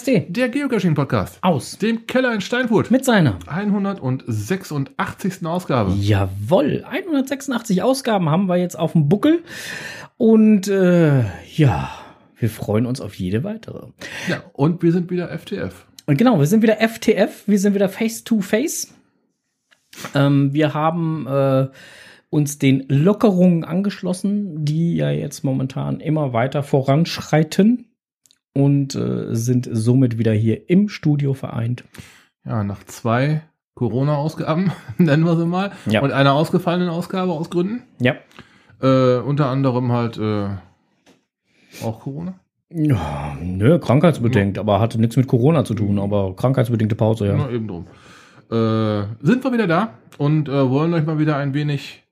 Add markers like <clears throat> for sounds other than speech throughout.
KSD. Der Geocaching-Podcast. Aus. Dem Keller in Steinfurt. Mit seiner 186. Ausgabe. Jawoll, 186 Ausgaben haben wir jetzt auf dem Buckel. Und äh, ja, wir freuen uns auf jede weitere. Ja, und wir sind wieder FTF. Und genau, wir sind wieder FTF, wir sind wieder Face-to-Face. Ähm, wir haben äh, uns den Lockerungen angeschlossen, die ja jetzt momentan immer weiter voranschreiten und äh, sind somit wieder hier im Studio vereint. Ja, nach zwei Corona-Ausgaben, <laughs> nennen wir sie mal, Ja. und einer ausgefallenen Ausgabe aus Gründen. Ja. Äh, unter anderem halt äh, auch Corona. ja nö, krankheitsbedingt, aber hatte nichts mit Corona zu tun, aber krankheitsbedingte Pause, ja. Na, eben drum. Äh, sind wir wieder da und äh, wollen euch mal wieder ein wenig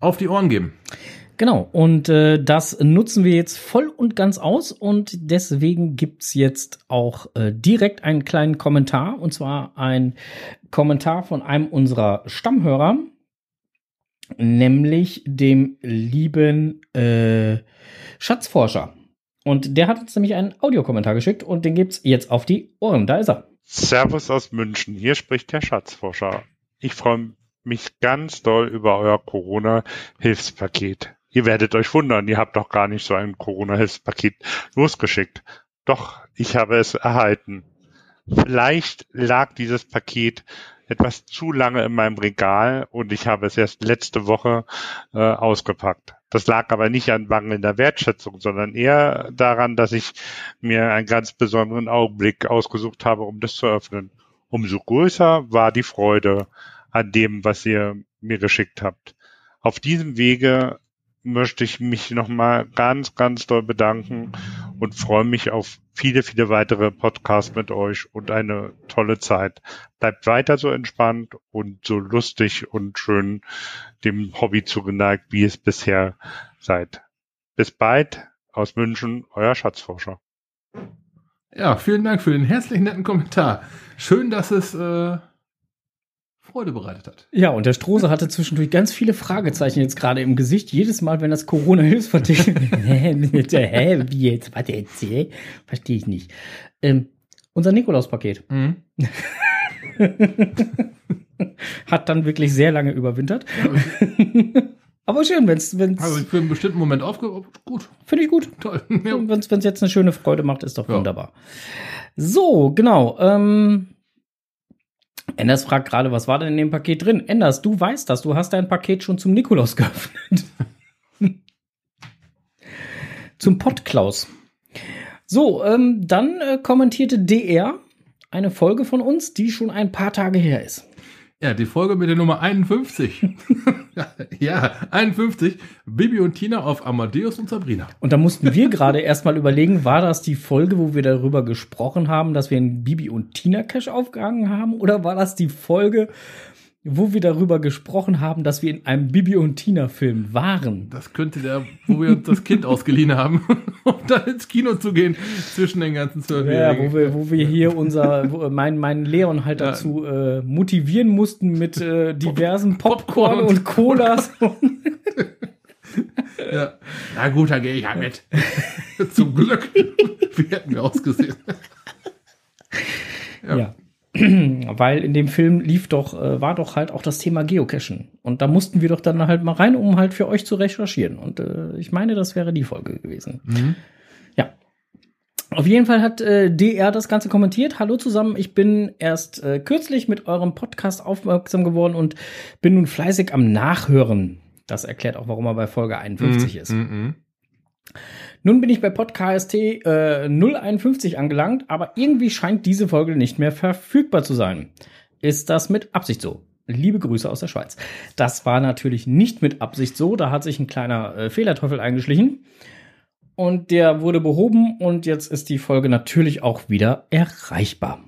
auf die Ohren geben. Genau, und äh, das nutzen wir jetzt voll und ganz aus und deswegen gibt's jetzt auch äh, direkt einen kleinen Kommentar und zwar ein Kommentar von einem unserer Stammhörer, nämlich dem lieben äh, Schatzforscher. Und der hat uns nämlich einen Audiokommentar geschickt und den gibt's jetzt auf die Ohren. Da ist er. Servus aus München, hier spricht der Schatzforscher. Ich freue mich ganz doll über euer Corona-Hilfspaket. Ihr werdet euch wundern, ihr habt doch gar nicht so ein Corona-Hilfspaket losgeschickt. Doch, ich habe es erhalten. Vielleicht lag dieses Paket etwas zu lange in meinem Regal und ich habe es erst letzte Woche äh, ausgepackt. Das lag aber nicht an mangelnder Wertschätzung, sondern eher daran, dass ich mir einen ganz besonderen Augenblick ausgesucht habe, um das zu öffnen. Umso größer war die Freude an dem, was ihr mir geschickt habt. Auf diesem Wege möchte ich mich nochmal ganz, ganz doll bedanken und freue mich auf viele, viele weitere Podcasts mit euch und eine tolle Zeit. Bleibt weiter so entspannt und so lustig und schön dem Hobby zugeneigt, wie es bisher seid. Bis bald aus München, euer Schatzforscher. Ja, vielen Dank für den herzlichen netten Kommentar. Schön, dass es äh, Freude bereitet hat. Ja, und der Strose hatte zwischendurch ganz viele Fragezeichen jetzt gerade im Gesicht. Jedes Mal, wenn das Corona-Hilfspaket. <laughs> <laughs> Hä, hä, wie jetzt? Warte jetzt, hä? Verstehe ich nicht. Ähm, unser Nikolaus-Paket Mhm. <laughs> hat dann wirklich sehr lange überwintert. Aber schön, wenn's, wenn's, Also für einen bestimmten Moment aufge... Gut, finde ich gut. toll. Ja. Und wenn's, wenn's jetzt eine schöne Freude macht, ist doch Ja. wunderbar. So, genau. Ähm, Enders fragt gerade, was war denn in dem Paket drin? Enders, du weißt das, du hast dein Paket schon zum Nikolaus geöffnet. <laughs> zum Pottklaus. So, ähm, dann äh, kommentierte DR eine Folge von uns, die schon ein paar Tage her ist. Ja, die Folge mit der Nummer 51. <laughs> ja, 51. Bibi und Tina auf Amadeus und Sabrina. Und da mussten wir gerade erstmal überlegen, war das die Folge, wo wir darüber gesprochen haben, dass wir einen Bibi und Tina Cash aufgehangen haben? Oder war das die Folge, wo wir darüber gesprochen haben, dass wir in einem Bibi und Tina Film waren? Das könnte der, wo wir uns das Kind <laughs> ausgeliehen haben, <laughs> um dann ins Kino zu gehen zwischen den ganzen Ja, Zwölfjährigen. wo wir, wo wir hier unser, wo, mein, mein Leon halt Ja. dazu äh, motivieren mussten mit äh, diversen Popcorn, Popcorn und und Colas. <laughs> Ja. Na gut, dann gehe ich halt mit. Zum Glück. Wie hätten wir ausgesehen? Ja. <clears throat> Weil in dem Film lief doch, äh, war doch halt auch das Thema Geocachen. Und da mussten wir doch dann halt mal rein, um halt für euch zu recherchieren. Und äh, ich meine, das wäre die Folge gewesen. Mhm. Ja. Auf jeden Fall hat äh, DR das Ganze kommentiert. Hallo zusammen, ich bin erst äh, kürzlich mit eurem Podcast aufmerksam geworden und bin nun fleißig am Nachhören. Das erklärt auch, warum er bei Folge 51 ist. Mhm. Nun bin ich bei Podcast äh, 051 angelangt, aber irgendwie scheint diese Folge nicht mehr verfügbar zu sein. Ist das mit Absicht so? Liebe Grüße aus der Schweiz. Das war natürlich nicht mit Absicht so, da hat sich ein kleiner äh, Fehlerteufel eingeschlichen. Und der wurde behoben und jetzt ist die Folge natürlich auch wieder erreichbar.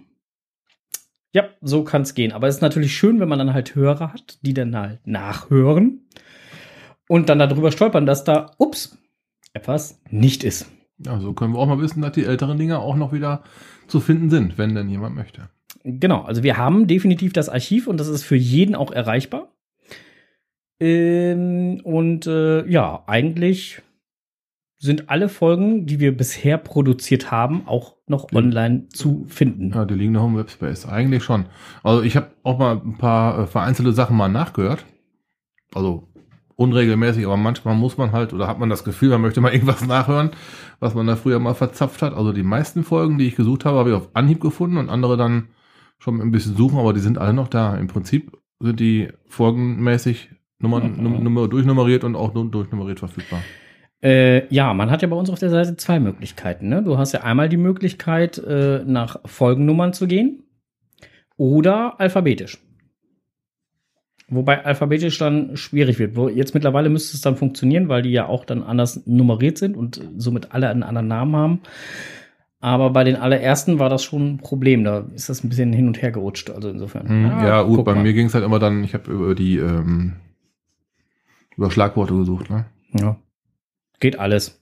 Ja, so kann es gehen. Aber es ist natürlich schön, wenn man dann halt Hörer hat, die dann halt nachhören und dann darüber stolpern, dass da, ups, etwas nicht ist. Ja, so können wir auch mal wissen, dass die älteren Dinge auch noch wieder zu finden sind, wenn denn jemand möchte. Genau, also wir haben definitiv das Archiv und das ist für jeden auch erreichbar. Ähm, und äh, ja, eigentlich sind alle Folgen, die wir bisher produziert haben, auch noch online zu finden. Ja, die liegen noch im Webspace. Eigentlich schon. Also ich habe auch mal ein paar äh, vereinzelte Sachen mal nachgehört. Also unregelmäßig, aber manchmal muss man halt oder hat man das Gefühl, man möchte mal irgendwas nachhören, was man da früher mal verzapft hat. Also die meisten Folgen, die ich gesucht habe, habe ich auf Anhieb gefunden und andere dann schon ein bisschen suchen, aber die sind alle noch da. Im Prinzip sind die folgenmäßig Nummern, Mhm. Num Nummer durchnummeriert und auch durchnummeriert verfügbar. Äh, ja, man hat ja bei uns auf der Seite zwei Möglichkeiten. Ne? Du hast ja einmal die Möglichkeit, äh, nach Folgennummern zu gehen oder alphabetisch. Wobei alphabetisch dann schwierig wird. Wo- Jetzt mittlerweile müsste es dann funktionieren, weil die ja auch dann anders nummeriert sind und somit alle einen anderen Namen haben. Aber bei den allerersten war das schon ein Problem. Da ist das ein bisschen hin und her gerutscht. Also insofern. Hm, ja, gut, guck bei mal. mir ging es halt immer dann, ich habe über die ähm, über Schlagworte gesucht, ne? Ja. Geht alles.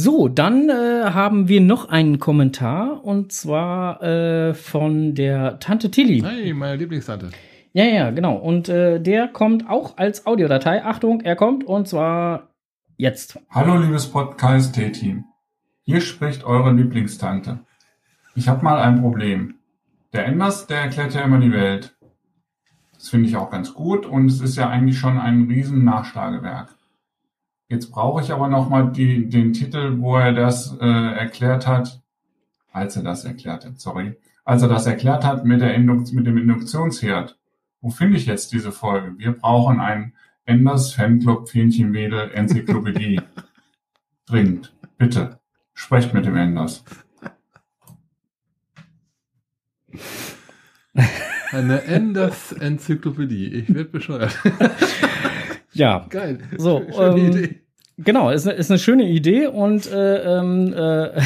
So, dann äh, haben wir noch einen Kommentar und zwar äh, von der Tante Tilly. Hey, meine Lieblingstante. Ja, ja, genau. Und äh, der kommt auch als Audiodatei. Achtung, er kommt und zwar jetzt. Hallo liebes Podcast-Team. Hier spricht eure Lieblingstante. Ich habe mal ein Problem. Der Enders, der erklärt ja immer die Welt. Das finde ich auch ganz gut und es ist ja eigentlich schon ein riesen Nachschlagewerk. Jetzt brauche ich aber nochmal den Titel, wo er das äh, erklärt hat, als er das erklärt hat, sorry, als er das erklärt hat mit, der Induk mit dem Induktionsherd. Wo finde ich jetzt diese Folge? Wir brauchen ein Enders Fanclub Fähnchenwedel Enzyklopädie. <laughs> Dringend. Bitte. Sprecht mit dem Enders. Eine Enders Enzyklopädie. Ich werde bescheuert. <laughs> Ja, Geil. So, <laughs> Schöne ähm, Idee. genau, ist, ist eine schöne Idee und äh, ähm, äh,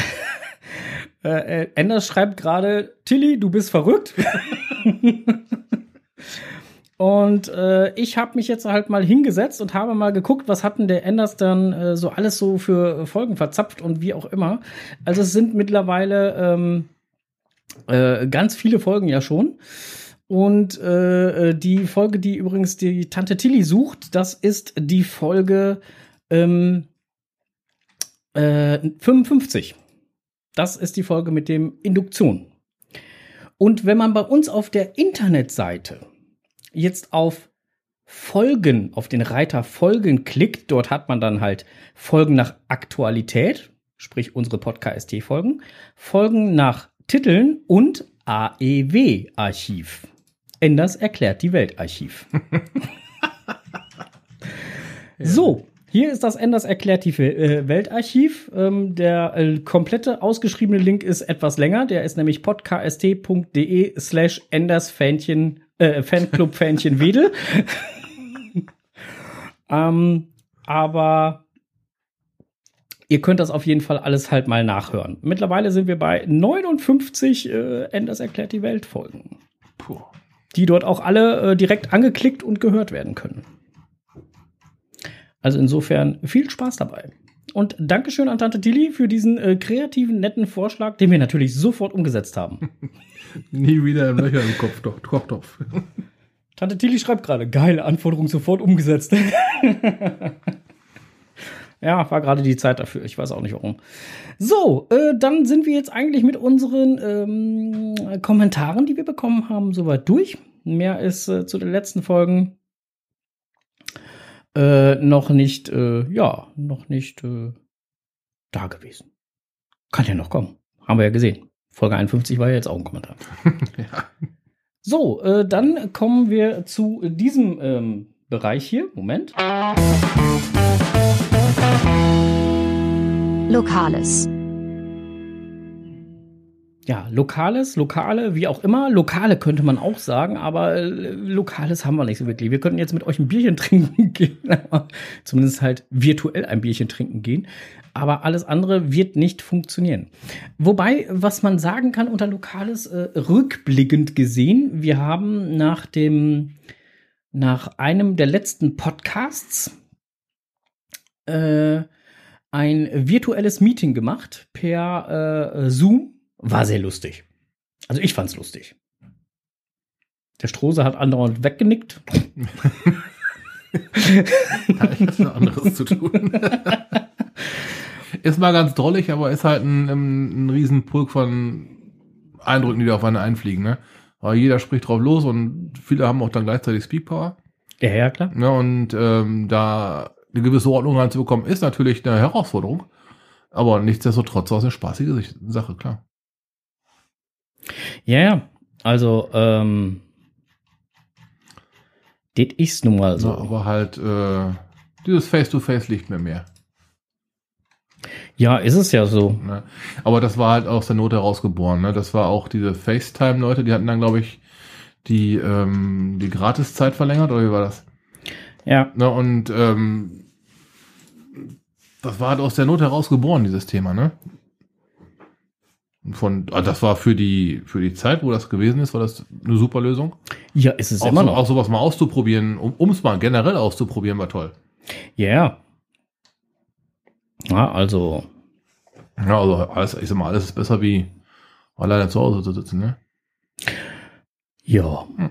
<laughs> äh, Enders schreibt gerade, Tilly, du bist verrückt. <laughs> und äh, ich habe mich jetzt halt mal hingesetzt und habe mal geguckt, was hat denn der Enders dann äh, so alles so für Folgen verzapft und wie auch immer. Also es sind mittlerweile ähm, äh, ganz viele Folgen ja schon. Und äh, die Folge, die übrigens die Tante Tilly sucht, das ist die Folge ähm, äh, 55. Das ist die Folge mit dem Induktion. Und wenn man bei uns auf der Internetseite jetzt auf Folgen, auf den Reiter Folgen klickt, dort hat man dann halt Folgen nach Aktualität, sprich unsere Podcast-Folgen, Folgen nach Titeln und AEW-Archiv. Enders erklärt die Weltarchiv. <laughs> So, hier ist das Enders erklärt die äh, Weltarchiv. Ähm, der äh, komplette ausgeschriebene Link ist etwas länger. Der ist nämlich podcast.de slash Enders äh, Fanclub Fähnchen Wedel. <laughs> ähm, aber ihr könnt das auf jeden Fall alles halt mal nachhören. Mittlerweile sind wir bei 59 äh, Enders erklärt die Welt Folgen, Puh. Die dort auch alle äh, direkt angeklickt und gehört werden können. Also insofern viel Spaß dabei. Und Dankeschön an Tante Tilly für diesen äh, kreativen, netten Vorschlag, den wir natürlich sofort umgesetzt haben. <laughs> Nie wieder im Löcher im Kopf, doch, Kochtopf. Tante Tilly schreibt gerade, geile Anforderung sofort umgesetzt. <laughs> ja, war gerade die Zeit dafür. Ich weiß auch nicht warum. So, äh, dann sind wir jetzt eigentlich mit unseren ähm, Kommentaren, die wir bekommen haben, soweit durch. Mehr ist äh, zu den letzten Folgen äh, noch nicht, äh, ja, noch nicht äh, da gewesen. Kann ja noch kommen. Haben wir ja gesehen. Folge 51 war ja jetzt auch ein Kommentar. <laughs> ja. So, äh, dann kommen wir zu diesem ähm, Bereich hier. Moment. Lokales. Ja, Lokales, Lokale, wie auch immer. Lokale könnte man auch sagen, aber äh, Lokales haben wir nicht so wirklich. Wir könnten jetzt mit euch ein Bierchen <laughs> trinken gehen, zumindest halt virtuell ein Bierchen trinken gehen. Aber alles andere wird nicht funktionieren. Wobei, was man sagen kann unter Lokales, äh, rückblickend gesehen, wir haben nach dem, nach einem der letzten Podcasts äh, ein virtuelles Meeting gemacht per äh, Zoom. War sehr lustig. Also ich fand's lustig. Der Strose hat andauernd weggenickt. <laughs> Da ist was anderes zu tun. ist mal ganz drollig, aber ist halt ein, ein, ein Riesenpulk von Eindrücken, die da auf einen einfliegen, ne? Aber jeder spricht drauf los und viele haben auch dann gleichzeitig Speakpower. Ja, ja, klar. Ja, und ähm, da eine gewisse Ordnung reinzubekommen, ist natürlich eine Herausforderung. Aber nichtsdestotrotz auch eine spaßige Sache, klar. Ja, ja. Also, ähm, das ist nun mal So. so. aber halt, äh, dieses Face-to-Face liegt mir mehr. Ja, ist es ja so. Ne? Aber das war halt aus der Not herausgeboren. Ne? Das war auch diese FaceTime-Leute, die hatten dann, glaube ich, die, ähm, die Gratiszeit verlängert, oder wie war das? Ja, Ne? Und ähm, das war halt aus der Not herausgeboren, dieses Thema, ne? Von, ah, das war für die, für die Zeit, wo das gewesen ist, war das eine super Lösung. ja, ist es Auch, immer so, noch. auch sowas mal auszuprobieren, um es mal generell auszuprobieren, war toll. Ja. Yeah. Ja, also, Ja, also alles, ich sag mal, alles ist besser wie alleine zu Hause zu sitzen, ne? ja. Hm.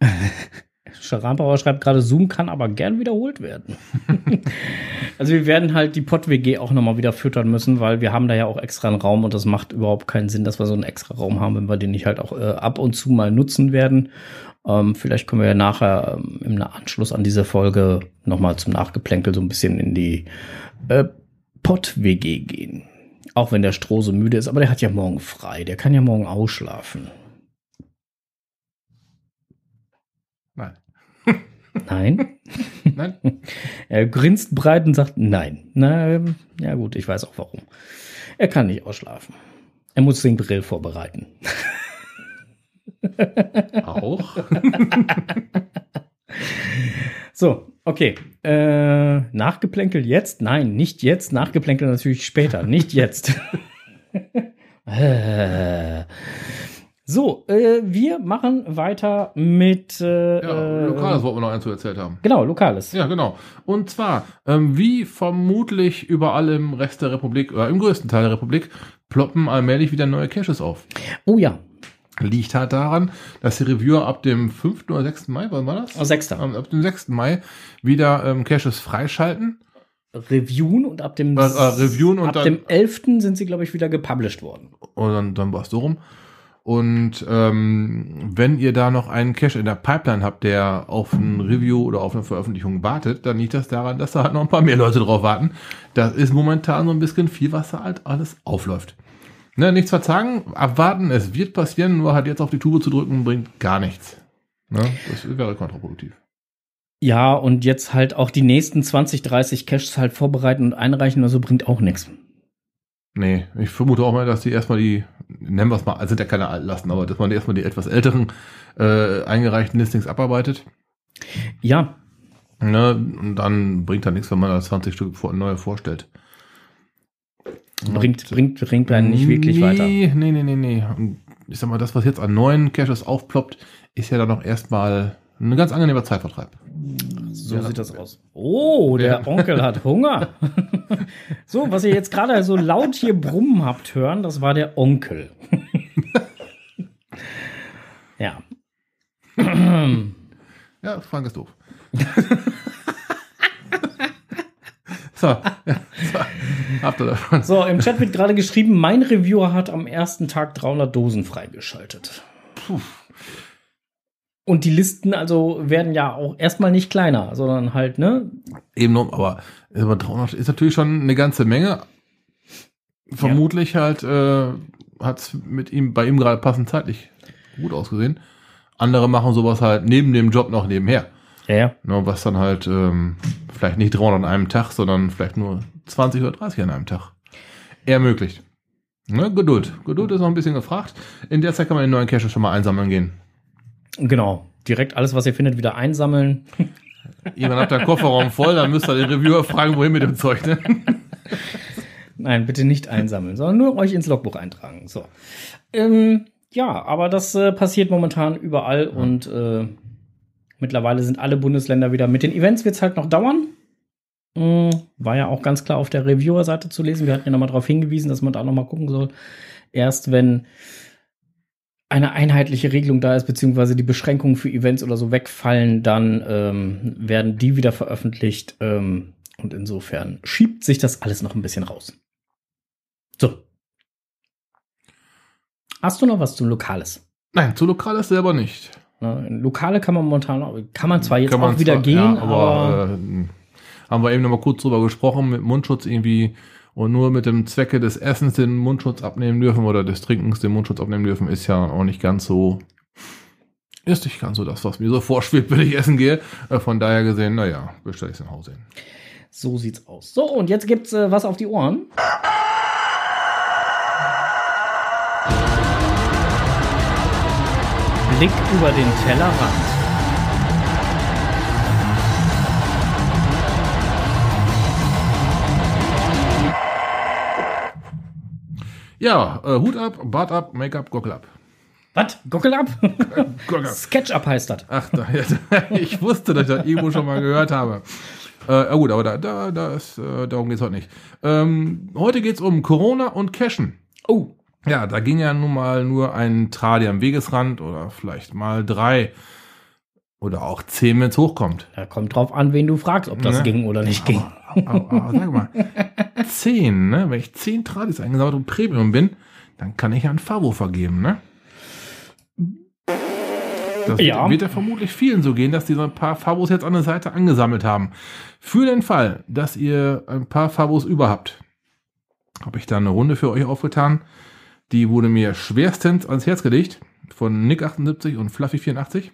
<laughs> Scharampauer schreibt gerade, Zoom kann aber gern wiederholt werden. <laughs> also wir werden halt die Pott-WG auch nochmal wieder füttern müssen, weil wir haben da ja auch extra einen Raum und das macht überhaupt keinen Sinn, dass wir so einen extra Raum haben, wenn wir den nicht halt auch äh, ab und zu mal nutzen werden. Ähm, vielleicht können wir ja nachher ähm, im Anschluss an diese Folge nochmal zum Nachgeplänkel so ein bisschen in die äh, Pott-WG gehen. Auch wenn der Stroh so müde ist, aber der hat ja morgen frei, der kann ja morgen ausschlafen. Nein. Nein? Nein? <laughs> Er grinst breit und sagt nein. Na, ähm, ja gut, ich weiß auch warum. Er kann nicht ausschlafen. Er muss den Grill vorbereiten. <laughs> Auch? <laughs> So, okay. Äh, Nachgeplänkel jetzt? Nein, nicht jetzt. Nachgeplänkel natürlich später. nicht jetzt. Äh. So, äh, wir machen weiter mit äh, Ja, äh, Lokales wollten wir noch eins zu erzählt haben. Genau, Lokales. Ja, genau. Und zwar, ähm, wie vermutlich überall im Rest der Republik, oder im größten Teil der Republik, ploppen allmählich wieder neue Caches auf. Oh ja, Liegt halt daran, dass die Reviewer ab dem 5. oder 6. Mai, wann war das? Oh, Sechster. Ähm, ab dem 6. Mai wieder ähm, Caches freischalten. Reviewen und ab dem, Äh, äh, und ab dann- dem 11. sind sie, glaube ich, wieder gepublished worden. Und dann, dann war es so rum. Und ähm, wenn ihr da noch einen Cache in der Pipeline habt, der auf ein Review oder auf eine Veröffentlichung wartet, dann liegt das daran, dass da halt noch ein paar mehr Leute drauf warten. Das ist momentan so ein bisschen viel, was da halt alles aufläuft. Ne, nichts verzagen, abwarten, es wird passieren, nur halt jetzt auf die Tube zu drücken, bringt gar nichts. Ne, das wäre kontraproduktiv. Ja, und jetzt halt auch die nächsten 20, 30 Caches halt vorbereiten und einreichen oder so bringt auch nichts. Nee, ich vermute auch mal, dass die erstmal die, nennen wir es mal, also sind ja keine Altlasten, aber dass man erstmal die etwas älteren äh, eingereichten Listings abarbeitet. Ja, Ne, und dann bringt da nichts, wenn man da 20 Stück vor, neue vorstellt. bringt, bringt, bringt einen nicht wirklich nee, weiter. Nee, nee, nee, nee. Und ich sag mal, das, was jetzt an neuen Caches aufploppt, ist ja dann noch erstmal ein ganz angenehmer Zeitvertreib. So Ja, sieht das aus. Oh, der Ja. Onkel hat Hunger. <laughs> so, was ihr jetzt gerade so laut hier brummen habt hören, das war der Onkel. <laughs> ja. <clears throat> Ja, Frank ist doof. <laughs> so, ja, so, habt ihr davon. So, im Chat wird gerade geschrieben, mein Reviewer hat am ersten Tag 300 Dosen freigeschaltet. Puh. Und die Listen also werden ja auch erstmal nicht kleiner, sondern halt, ne? Eben noch, aber, aber 300 ist natürlich schon eine ganze Menge. Vermutlich halt äh, hat es mit ihm bei ihm gerade passend zeitlich gut ausgesehen. Andere machen sowas halt neben dem Job noch nebenher. Ja, ja. Ne, was dann halt ähm, vielleicht nicht 300 an einem Tag, sondern vielleicht nur 20 oder 30 an einem Tag ermöglicht. Ne, Geduld. Geduld ist noch ein bisschen gefragt. In der Zeit kann man den neuen Cache schon mal einsammeln gehen. Genau. Direkt alles, was ihr findet, wieder einsammeln. Jemand hat der Kofferraum voll, dann müsst ihr den Reviewer fragen, wohin mit dem Zeug. Ne? Nein, bitte nicht einsammeln, sondern nur euch ins Logbuch eintragen. So. Ähm, ja, aber das äh, passiert momentan überall und äh, mittlerweile sind alle Bundesländer wieder. Mit den Events wird es halt noch dauern. Mm, war ja auch ganz klar auf der Reviewer-Seite zu lesen. Wir hatten ja nochmal darauf hingewiesen, dass man da nochmal gucken soll. Erst wenn eine einheitliche Regelung da ist, beziehungsweise die Beschränkungen für Events oder so wegfallen, dann ähm, werden die wieder veröffentlicht. Ähm, und insofern schiebt sich das alles noch ein bisschen raus. So. Hast du noch was zum Lokales? Nein, zu Lokales selber nicht. In Lokale kann man momentan, kann man zwar jetzt auch wieder zwar- gehen, ja, aber, aber äh, haben wir eben noch mal kurz drüber gesprochen, mit Mundschutz irgendwie und nur mit dem Zwecke des Essens den Mundschutz abnehmen dürfen oder des Trinkens den Mundschutz abnehmen dürfen, ist ja auch nicht ganz so, ist nicht ganz so das, was mir so vorschwebt, wenn ich essen gehe. Äh, Von daher gesehen, naja, bestelle ich es nach Hause hin. so sieht's aus. So, und jetzt gibt's äh, was auf die Ohren. Blick über den Tellerrand. Ja, äh, Hut ab, Bart ab, Make-up, Gockel ab. Was? Gockel ab? Ab. Sketch-up heißt das. Ach, da, <laughs> ich wusste, dass ich das irgendwo schon mal gehört habe. Äh, ja gut, aber da, da, da ist, äh, darum geht's heute nicht. Ähm, heute geht's um Corona und Cashen. Oh, Ja, da ging ja nun mal nur ein Tradi am Wegesrand oder vielleicht mal drei oder auch zehn, wenn es hochkommt. da kommt drauf an, wen du fragst, ob das Ne? ging oder nicht ging. Aber, aber sag mal, zehn, ne? Wenn ich zehn Tradis eingesammelt und Premium bin, dann kann ich ja ein Favo vergeben, ne? Das Ja. wird, ja vermutlich vielen so gehen, dass die so ein paar Favos jetzt an der Seite angesammelt haben. Für den Fall, dass ihr ein paar Favos über habt, habe ich da eine Runde für euch aufgetan. Die wurde mir schwerstens ans Herz gelegt von Nick78 und Fluffy84.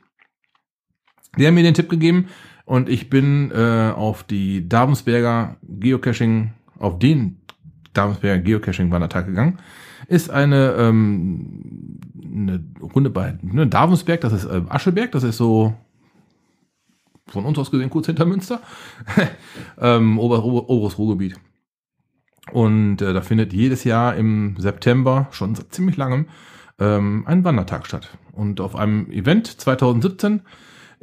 Die haben mir den Tipp gegeben und ich bin äh, auf die Davensberger Geocaching, auf den Davensberger Geocaching Wandertag gegangen. Ist eine, ähm, eine Runde bei ne, Davensberg, das ist äh, Ascheberg, das ist so von uns aus gesehen kurz hinter Münster, <laughs> ähm, Ober, Ober, oberes Ruhrgebiet. Und äh, da findet jedes Jahr im September, schon seit ziemlich langem, ähm, ein Wandertag statt. Und auf einem Event 2017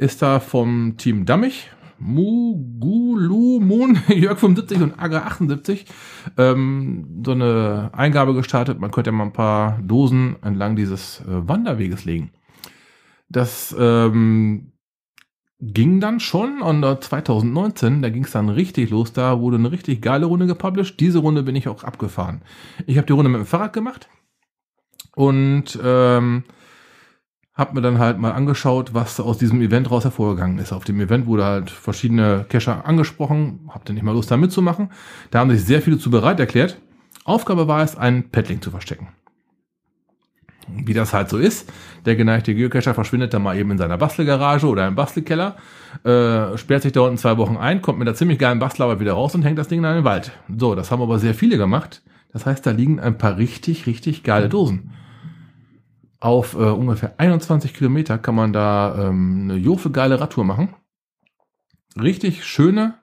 ist da vom Team Dammig, Mugulu Moon, <laughs> Jörg 75 und Agra 78 ähm, so eine Eingabe gestartet. Man könnte ja mal ein paar Dosen entlang dieses äh, Wanderweges legen. Das ähm, ging dann schon und äh, 2019, da ging es dann richtig los. Da wurde eine richtig geile Runde gepublished. Diese Runde bin ich auch abgefahren. Ich habe die Runde mit dem Fahrrad gemacht und ähm, hab mir dann halt mal angeschaut, was aus diesem Event raus hervorgegangen ist. Auf dem Event wurde halt verschiedene Cacher angesprochen, hab dann nicht mal Lust da mitzumachen. Da haben sich sehr viele zu bereit erklärt. Aufgabe war es, einen Paddling zu verstecken. Wie das halt so ist, der geneigte Geocacher verschwindet dann mal eben in seiner Bastelgarage oder im Bastelkeller, äh, sperrt sich da unten zwei Wochen ein, kommt mit einer ziemlich geilen Bastelarbeit wieder raus und hängt das Ding in den Wald. So, das haben aber sehr viele gemacht. Das heißt, da liegen ein paar richtig, richtig geile Dosen. Auf äh, ungefähr 21 Kilometer kann man da ähm, eine Jofe geile Radtour machen. Richtig schöne,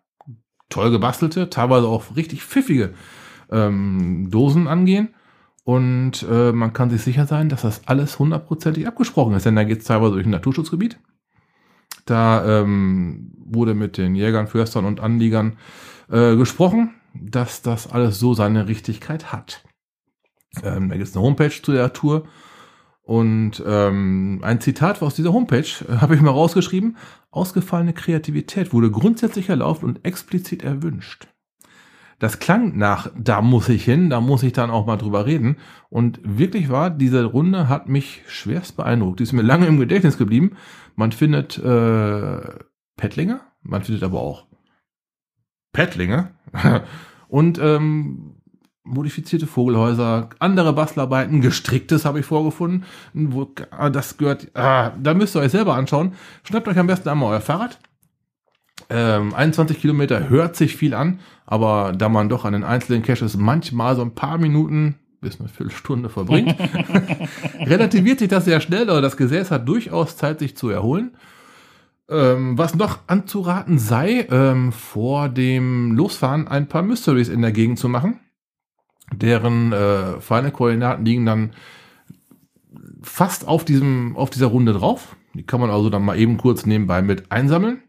toll gebastelte, teilweise auch richtig pfiffige ähm, Dosen angehen. Und äh, man kann sich sicher sein, dass das alles hundertprozentig abgesprochen ist, denn da geht es teilweise durch ein Naturschutzgebiet. Da ähm, wurde mit den Jägern, Förstern und Anliegern äh, gesprochen, dass das alles so seine Richtigkeit hat. Ähm, da gibt es eine Homepage zu der Tour. Und ähm, ein Zitat aus dieser Homepage äh, habe ich mal rausgeschrieben. Ausgefallene Kreativität wurde grundsätzlich erlaubt und explizit erwünscht. Das klang nach, da muss ich hin, da muss ich dann auch mal drüber reden. Und wirklich war, diese Runde hat mich schwerst beeindruckt. Die ist mir lange im Gedächtnis geblieben. Man findet äh, Pettlinge, man findet aber auch Pettlinge <laughs> und ähm, modifizierte Vogelhäuser, andere Bastelarbeiten, gestricktes habe ich vorgefunden. Wo, ah, das gehört, ah, da müsst ihr euch selber anschauen. Schnappt euch am besten einmal euer Fahrrad. Ähm, 21 Kilometer hört sich viel an, aber da man doch an den einzelnen Caches manchmal so ein paar Minuten bis eine Viertelstunde verbringt, <laughs> <laughs> relativiert sich das sehr schnell, aber das Gesäß hat durchaus Zeit, sich zu erholen. Ähm, was noch anzuraten sei, ähm, vor dem Losfahren ein paar Mysteries in der Gegend zu machen. Deren äh, feine Koordinaten liegen dann fast auf diesem, auf dieser Runde drauf. Die kann man also dann mal eben kurz nebenbei mit einsammeln.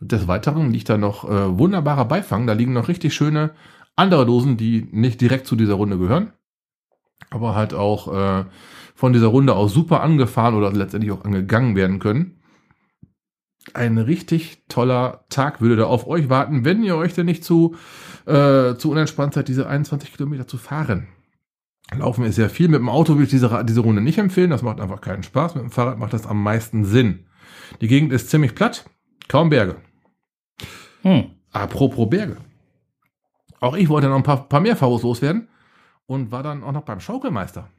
Des Weiteren liegt da noch äh, wunderbarer Beifang. Da liegen noch richtig schöne andere Dosen, die nicht direkt zu dieser Runde gehören. Aber halt auch äh, von dieser Runde aus super angefahren oder letztendlich auch angegangen werden können. Ein richtig toller Tag würde da auf euch warten, wenn ihr euch denn nicht zu, äh, zu unentspannt seid, diese 21 Kilometer zu fahren. Laufen ist sehr viel. Mit dem Auto würde ich diese, diese Runde nicht empfehlen. Das macht einfach keinen Spaß. Mit dem Fahrrad macht das am meisten Sinn. Die Gegend ist ziemlich platt. Kaum Berge. Hm. Apropos Berge. Auch ich wollte noch ein paar, paar mehr Favos loswerden und war dann auch noch beim Schaukelmeister.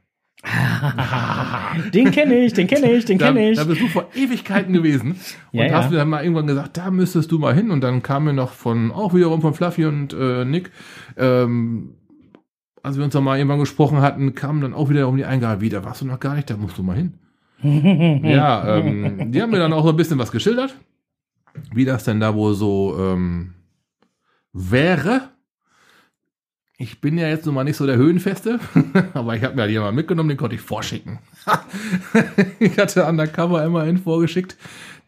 <laughs> Den kenne ich, den kenne ich, den kenne ich. da bist du vor Ewigkeiten gewesen <laughs> und Ja, hast ja. mir dann mal irgendwann gesagt, da müsstest du mal hin. Und dann kam mir noch von, auch wiederum von Fluffy und äh, Nick, ähm, als wir uns dann mal irgendwann gesprochen hatten, kam dann auch wieder um die Eingabe wieder, warst du noch gar nicht, da musst du mal hin. <laughs> ja, ähm, die haben mir dann auch so ein bisschen was geschildert, wie das denn da wohl so ähm, wäre. Ich bin ja jetzt nun mal nicht so der Höhenfeste, <laughs> aber ich habe mir halt jemanden mitgenommen, den konnte ich vorschicken. <laughs> ich hatte Undercover immerhin vorgeschickt.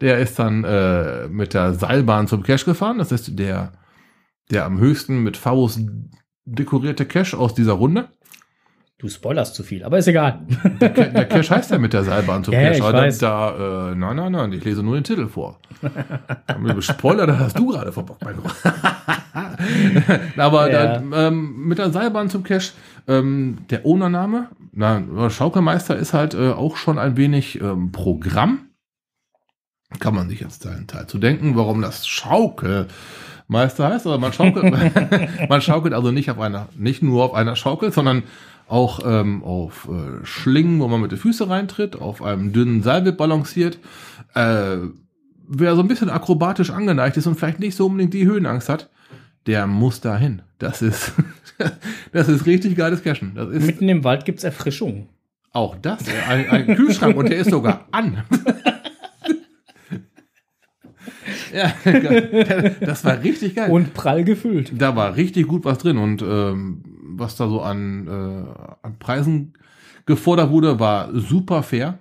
Der ist dann äh, mit der Seilbahn zum Cache gefahren. Das ist der, der am höchsten mit Faust dekorierte Cache aus dieser Runde. Du spoilerst zu viel, aber ist egal. Der, der Cache heißt ja mit der Seilbahn zum <laughs> Ja, aber weiß. Da, äh, nein, nein, nein, ich lese nur den Titel vor. Spoiler, da hast du gerade verbockt, mein Gott. <laughs> Aber Ja. da, ähm, mit der Seilbahn zum Cache, ähm, der Ownername, na, Schaukelmeister ist halt äh, auch schon ein wenig ähm, Programm. Kann man sich jetzt einen Teil zu denken, warum das Schaukelmeister heißt, aber man schaukelt, <laughs> man schaukelt also nicht auf einer, nicht nur auf einer Schaukel, sondern auch ähm, auf äh, Schlingen, wo man mit den Füßen reintritt, auf einem dünnen Seil wird balanciert. Äh, wer so ein bisschen akrobatisch angeneigt ist und vielleicht nicht so unbedingt die Höhenangst hat, der muss dahin. Das ist, <laughs> das ist richtig geiles Cashen. Das ist Mitten im Wald gibt's Erfrischung. auch das, ein, ein Kühlschrank und der ist sogar an. <laughs> <laughs> ja, <laughs> das war richtig geil. Und prall gefüllt. da war richtig gut was drin und ähm, was da so an, äh, an Preisen gefordert wurde, war super fair.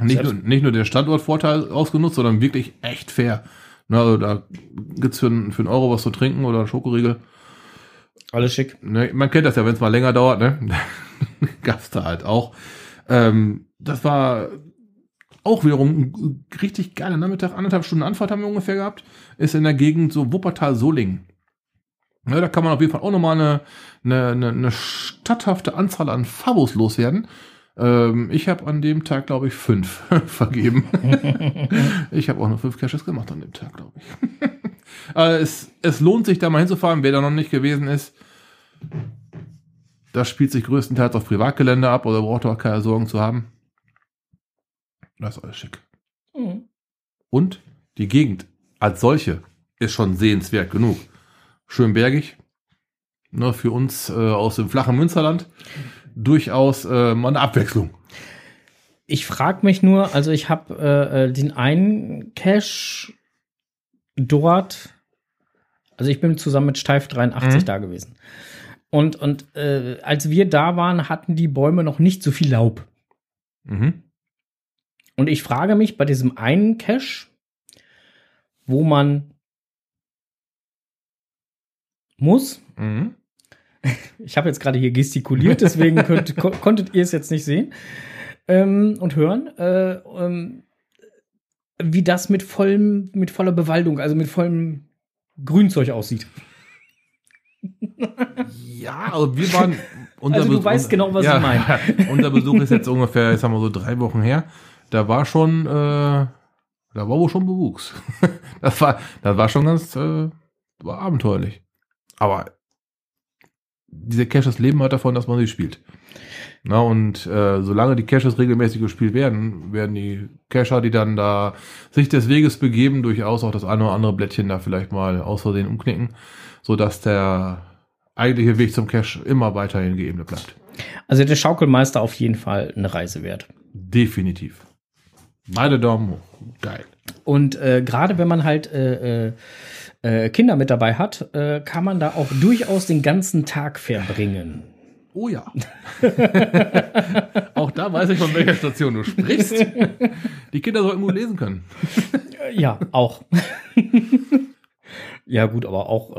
Nicht nur, nicht nur der Standortvorteil ausgenutzt, sondern wirklich echt fair. Na, also da gibt's für, einen- für einen Euro was zu trinken oder einen Schokoriegel. Alles schick. Ne, man kennt das ja, wenn es mal länger dauert, ne? <laughs> Gab's da halt auch. Ähm, das war auch wiederum ein richtig geiler Nachmittag. Anderthalb Stunden Anfahrt haben wir ungefähr gehabt. Ist in der Gegend so Wuppertal-Solingen. Ja, da kann man auf jeden Fall auch nochmal eine, eine, eine, eine statthafte Anzahl an Favos loswerden. Ähm, ich habe an dem Tag, glaube ich, fünf <laughs> vergeben. <laughs> ich habe auch nur fünf Caches gemacht an dem Tag, glaube ich. <laughs> Aber es, es lohnt sich, da mal hinzufahren, wer da noch nicht gewesen ist. Das spielt sich größtenteils auf Privatgelände ab oder braucht auch keine Sorgen zu haben. Das ist alles schick. Mhm. Und die Gegend als solche ist schon sehenswert genug. Schön bergig. Ne, für uns äh, aus dem flachen Münsterland durchaus äh, mal eine Abwechslung. Ich frage mich nur, also ich habe äh, äh, den einen Cache dort, also ich bin zusammen mit Steif 83 Mhm. da gewesen. Und, und äh, als wir da waren, hatten die Bäume noch nicht so viel Laub. Mhm. Und ich frage mich bei diesem einen Cache, wo man muss, Mhm. <laughs> ich habe jetzt gerade hier gestikuliert, deswegen könnt, ko konntet ihr es jetzt nicht sehen ähm, und hören, äh, ähm, wie das mit vollem, mit voller Bewaldung, also mit vollem Grünzeug aussieht. <laughs> Ja, also wir waren. Also du Besuch- weißt genau, was ja, ich meine. <laughs> unser Besuch ist jetzt ungefähr, jetzt haben wir so drei Wochen her. Da war schon, äh, da war wohl schon Bewuchs. <laughs> Das war, das war schon ganz, äh, war abenteuerlich. Aber diese Caches leben halt davon, dass man sie spielt. Na, und äh, solange die Caches regelmäßig gespielt werden, werden die Cacher, die dann da sich des Weges begeben, durchaus auch das eine oder andere Blättchen da vielleicht mal aus Versehen umknicken, sodass der eigentliche Weg zum Cache immer weiterhin geebnet bleibt. Also der Schaukelmeister auf jeden Fall eine Reise wert. Definitiv. Beide Daumen hoch. Geil. Und äh, gerade wenn man halt äh, äh, äh, Kinder mit dabei hat, äh, kann man da auch durchaus den ganzen Tag verbringen. Oh ja. <laughs> auch da weiß ich, von welcher Station du sprichst. Die Kinder sollten gut lesen können. Äh, Ja, auch. <laughs> ja, gut, aber auch,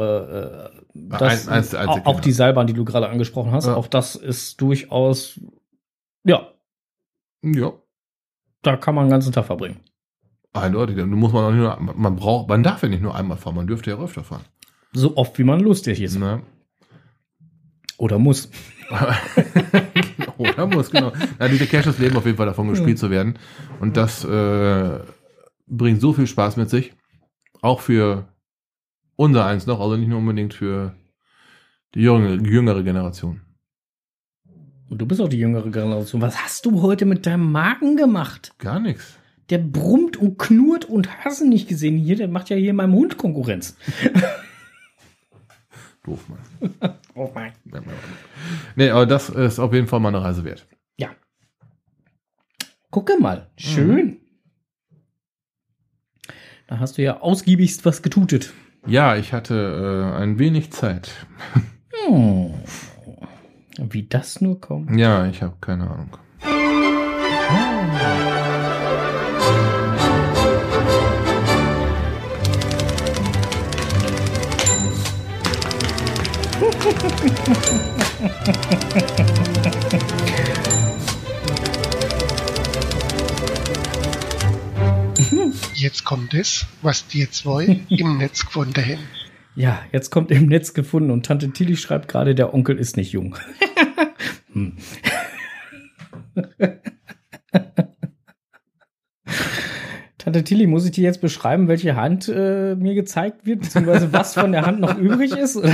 das, Ein- eins auch, auch die Seilbahn, die du gerade angesprochen hast, Ja. auch das ist durchaus, ja, Ja, Da kann man den ganzen Tag verbringen. eindeutig. Dann muss man auch nicht nur, man braucht, man darf ja nicht nur einmal fahren, man dürfte ja öfter fahren. So oft, wie man lustig ist. Ne? Oder muss. <laughs> Oder muss, genau. Ja, diese Caches leben auf jeden Fall davon, gespielt zu werden. Und das äh, bringt so viel Spaß mit sich. Auch für unser eins noch, also nicht nur unbedingt für die jüngere, jüngere Generation. Und du bist auch die jüngere Generation. Was hast du heute mit deinem Magen gemacht? Gar nichts. Der brummt und knurrt und hast du nicht gesehen hier. Der macht ja hier meinem Hund Konkurrenz. <laughs> Doof, Mann. <laughs> Oh mein. Nee, aber das ist auf jeden Fall mal eine Reise wert. Ja. Gucke mal. Schön. Da hast du ja ausgiebigst was getutet. Ja, ich hatte äh, ein wenig Zeit. Hm. <laughs> Wie das nur kommt. Ja, ich habe keine Ahnung. Jetzt kommt es, was die zwei im Netz gefunden haben. Ja, jetzt kommt im Netz gefunden und Tante Tilly schreibt gerade, der Onkel ist nicht jung. <laughs> hm. Tante Tilly, muss ich dir jetzt beschreiben, welche Hand äh, mir gezeigt wird, beziehungsweise was von der Hand noch übrig ist? <laughs>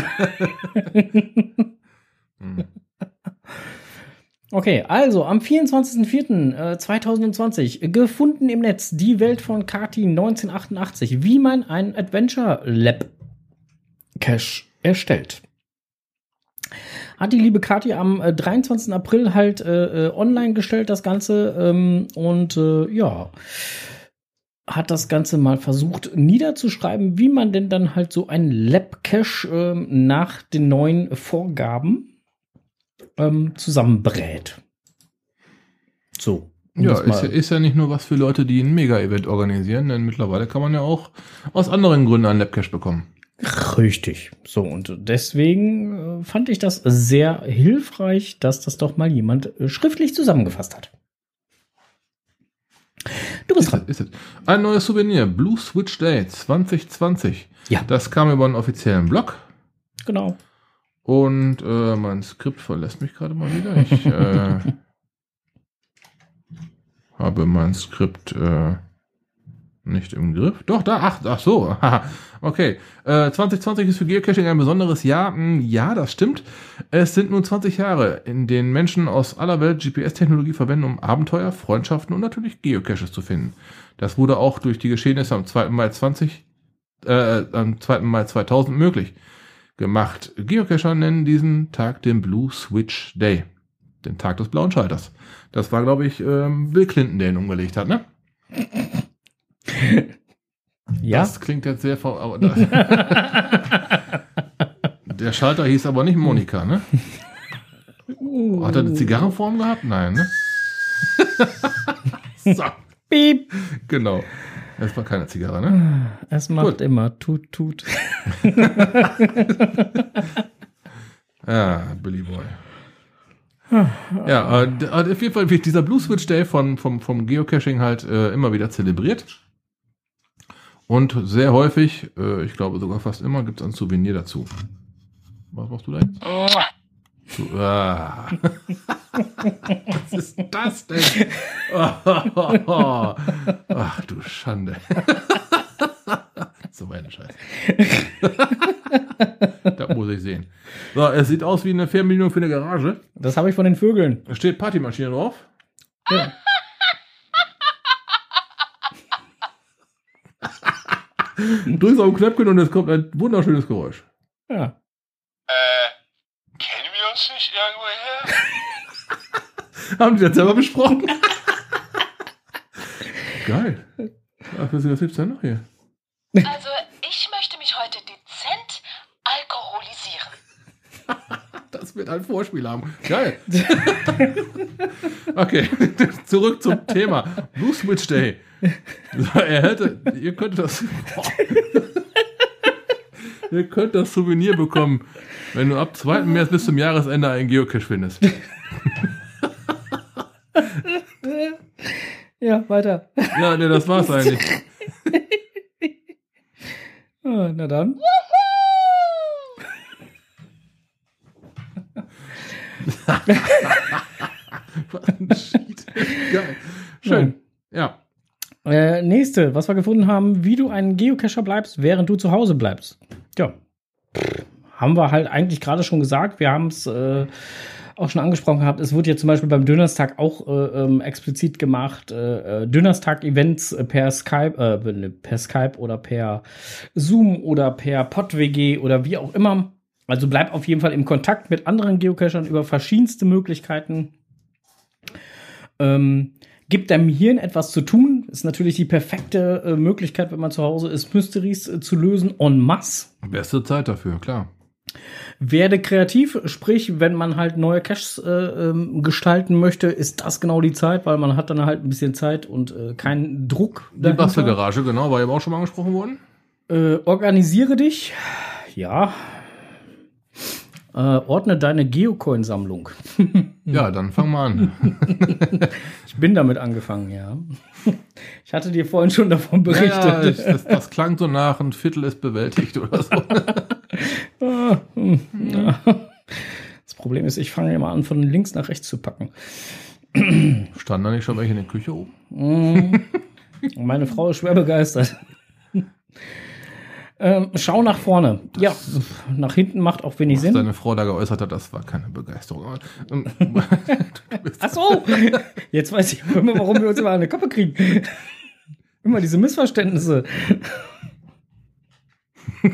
Hm. Okay, also am 24.04.2020 gefunden im Netz die Welt von Kati 1988, wie man ein Adventure Lab Cache erstellt. Hat die liebe Kati am äh, 23. April halt äh, äh, online gestellt, das Ganze, ähm, und äh, ja, hat das Ganze mal versucht niederzuschreiben, wie man denn dann halt so ein Lab-Cache ähm, nach den neuen Vorgaben ähm, zusammenbrät. So. Ja, ist ist ja nicht nur was für Leute, die ein Mega-Event organisieren, denn mittlerweile kann man ja auch aus anderen Gründen einen Labcache bekommen. Richtig. So, und deswegen äh, fand ich das sehr hilfreich, dass das doch mal jemand äh, schriftlich zusammengefasst hat. Du bist Ist es, dran. ist es. Ein neues Souvenir, Blue Switch Day 2020. Ja. Das kam über einen offiziellen Blog Genau. und äh, mein Skript verlässt mich gerade mal wieder. Ich äh, <laughs> habe mein Skript äh, nicht im Griff. Doch, da, ach, ach so. <laughs> okay. Äh, 2020 ist für Geocaching ein besonderes Jahr. Hm, Ja, das stimmt. Es sind nun 20 Jahre, in denen Menschen aus aller Welt GPS-Technologie verwenden, um Abenteuer, Freundschaften und natürlich Geocaches zu finden. Das wurde auch durch die Geschehnisse am 2. Mai 20, äh, am 2. Mai 2000 möglich gemacht. Geocacher nennen diesen Tag den Blue Switch Day. Den Tag des blauen Schalters. Das war, glaube ich, ähm, Bill Clinton, der ihn umgelegt hat, ne? <laughs> Ja. Das klingt jetzt sehr aber <laughs> Der Schalter hieß aber nicht Monika, ne? Hat er eine Zigarrenform gehabt? Nein, ne? <laughs> so, Piep. genau. Das war keine Zigarre, ne? Es macht Gut. immer tut, tut. Ja, Billy Boy. Ja, äh, d- auf jeden Fall wird dieser Blue Switch Day von, vom, vom Geocaching halt äh, immer wieder zelebriert. Und sehr häufig, äh, ich glaube sogar fast immer, gibt es ein Souvenir dazu. Was machst du da jetzt? Du, ah. <laughs> Was ist das denn? <laughs> Ach du Schande. <laughs> so eine Scheiße. das muss ich sehen. So, es sieht aus wie eine Fernbedienung für eine Garage. Das habe ich von den Vögeln. Da steht Partymaschine drauf. Ja. <laughs> Drückst auf ein Knöpfchen und es kommt ein wunderschönes Geräusch. ja. Kennen wir uns nicht irgendwoher? <laughs> Haben die das selber besprochen? <laughs> Geil. Ach, was gibt's denn noch hier? Also, ich möchte mich heute dezent alkoholisieren. Das wird ein Vorspiel haben. Geil. <laughs> okay, <laughs> zurück zum Thema. Blue Switch Day. <laughs> Er hätte, ihr könnt das, boah. ihr könnt das Souvenir bekommen, wenn du ab 2. März bis zum Jahresende einen Geocache findest. ja, weiter. Ja, nee, das war's eigentlich. Ah, Na dann. Geil. Schön. Ja. Äh, nächste, was wir gefunden haben, wie du ein Geocacher bleibst, während du zu Hause bleibst. Ja. Haben wir halt eigentlich gerade schon gesagt. Wir haben es äh, auch schon angesprochen gehabt. Es wurde ja zum Beispiel beim Dönerstag auch äh, ähm, explizit gemacht. Äh, äh, Dönerstag-Events äh, per Skype, per Skype oder per Zoom oder per PodWG oder wie auch immer. Also bleib auf jeden Fall im Kontakt mit anderen Geocachern über verschiedenste Möglichkeiten. Ähm, gibt deinem Hirn etwas zu tun. Ist natürlich die perfekte äh, Möglichkeit, wenn man zu Hause ist, Mysteries äh, zu lösen en masse. Beste Zeit dafür, klar. Werde kreativ, sprich, wenn man halt neue Caches äh, ähm, gestalten möchte, ist das genau die Zeit, weil man hat dann halt ein bisschen Zeit und äh, keinen Druck. Die dahinter. Bastelgarage, genau, war eben auch schon mal angesprochen worden. Äh, organisiere dich. Ja. Äh, ordne deine Geocoin-Sammlung. <laughs> Ja, dann fang mal an. <laughs> Ich bin damit angefangen, ja. Ich hatte dir vorhin schon davon berichtet. Ja, ich, das, das klang so nach, ein Viertel ist bewältigt oder so. <laughs> Ah, hm. Das Problem ist, ich fange immer an, von links nach rechts zu packen. Stand da nicht schon welche in der Küche oben? Mm. Meine Frau ist schwer begeistert. Ähm, schau nach vorne. Ja, nach hinten macht auch wenig Was Sinn. deine Frau da geäußert hat, das war keine Begeisterung. Ähm, <laughs> Ach so, jetzt weiß ich immer, warum wir uns immer eine Kappe kriegen. Immer diese Missverständnisse. <laughs>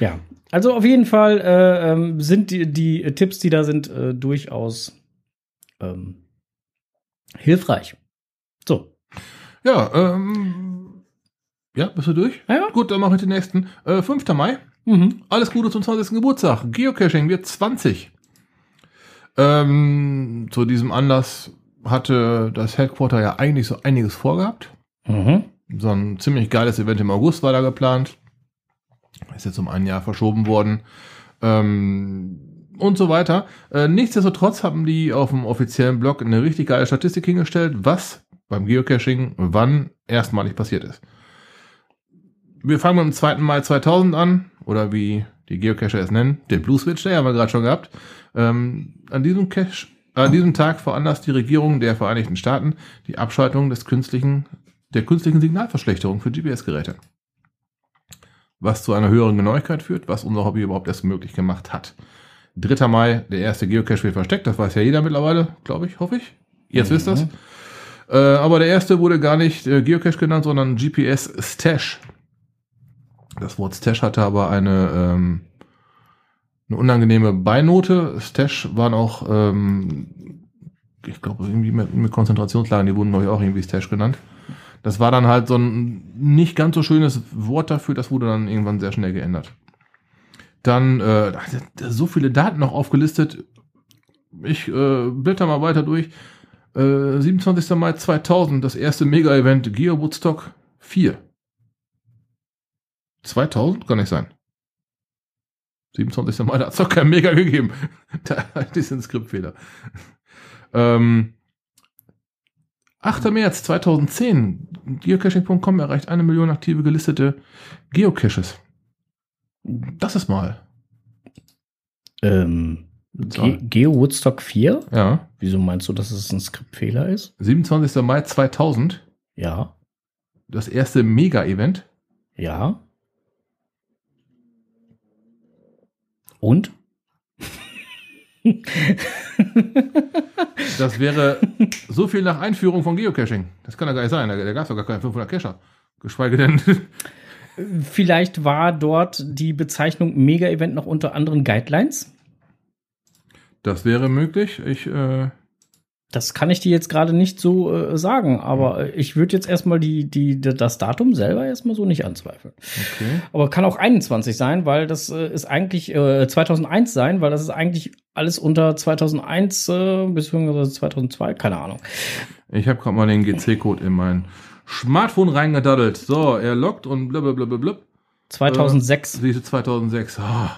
ja, also auf jeden Fall äh, ähm, sind die, die Tipps, die da sind, äh, durchaus ähm, hilfreich. So, ja, ähm, ja, bist du durch? Ja, ja. Gut, dann mache ich den nächsten. Äh, 5. Mai. mhm. Alles Gute zum 20. Geburtstag. Geocaching wird 20. Ähm, zu diesem Anlass hatte das Headquarter ja eigentlich so einiges vorgehabt. Mhm. So ein ziemlich geiles Event im August war da geplant. Ist jetzt um ein Jahr verschoben worden. Ähm, und so weiter. Äh, nichtsdestotrotz haben die auf dem offiziellen Blog eine richtig geile Statistik hingestellt, was beim Geocaching wann erstmalig passiert ist. Wir fangen mit dem 2. Mai 2000 an, oder wie die Geocacher es nennen, den Blue Switch Day haben wir gerade schon gehabt. Ähm, an diesem Cache, an diesem Tag veranlasst die Regierung der Vereinigten Staaten die Abschaltung des künstlichen, der künstlichen Signalverschlechterung für GPS-Geräte. Was zu einer höheren Genauigkeit führt, was unser Hobby überhaupt erst möglich gemacht hat. 3. Mai, der erste Geocache wird versteckt, das weiß ja jeder mittlerweile, glaube ich, hoffe ich. Jetzt wisst das. Äh, aber der erste wurde gar nicht äh, Geocache genannt, sondern GPS Stash. Das Wort Stash hatte aber eine, ähm, eine unangenehme Beinote. Stash waren auch, ähm, ich glaube, irgendwie mit, mit Konzentrationslagen, die wurden, glaube ich, auch irgendwie Stash genannt. Das war dann halt so ein nicht ganz so schönes Wort dafür, das wurde dann irgendwann sehr schnell geändert. Dann äh, so viele Daten noch aufgelistet. Ich äh, blätter mal weiter durch. Äh, 27. Mai 2000, das erste Mega-Event Geo Woodstock 4. 2000? Kann nicht sein. 27. Mai, da hat es doch kein Mega gegeben. <laughs> da das ist ein Skriptfehler. Ähm, 8. März 2010. Geocaching.com erreicht eine Million aktive gelistete Geocaches. Das ist mal. Ähm. Ge Geo Woodstock 4? Ja. Wieso meinst du, dass es ein Skriptfehler ist? 27. Mai 2000. Ja, Das erste Mega-Event. ja. Und? Das wäre so viel nach Einführung von Geocaching. Das kann ja gar nicht sein. Da, da gab es doch gar keine 500 Cacher. Geschweige denn. Vielleicht war dort die Bezeichnung Mega-Event noch unter anderen Guidelines. Das wäre möglich. Ich, äh, Das kann ich dir jetzt gerade nicht so äh, sagen, aber äh, ich würde jetzt erstmal die, die, das Datum selber erstmal so nicht anzweifeln. okay. Aber kann auch 21 sein, weil das äh, ist eigentlich äh, 2001 sein, weil das ist eigentlich alles unter 2001 äh, beziehungsweise 2002, keine Ahnung. Ich habe gerade mal den GC-Code in mein Smartphone reingedaddelt. So, er lockt und blablabla. 2006. Siehst du 2006. Ah.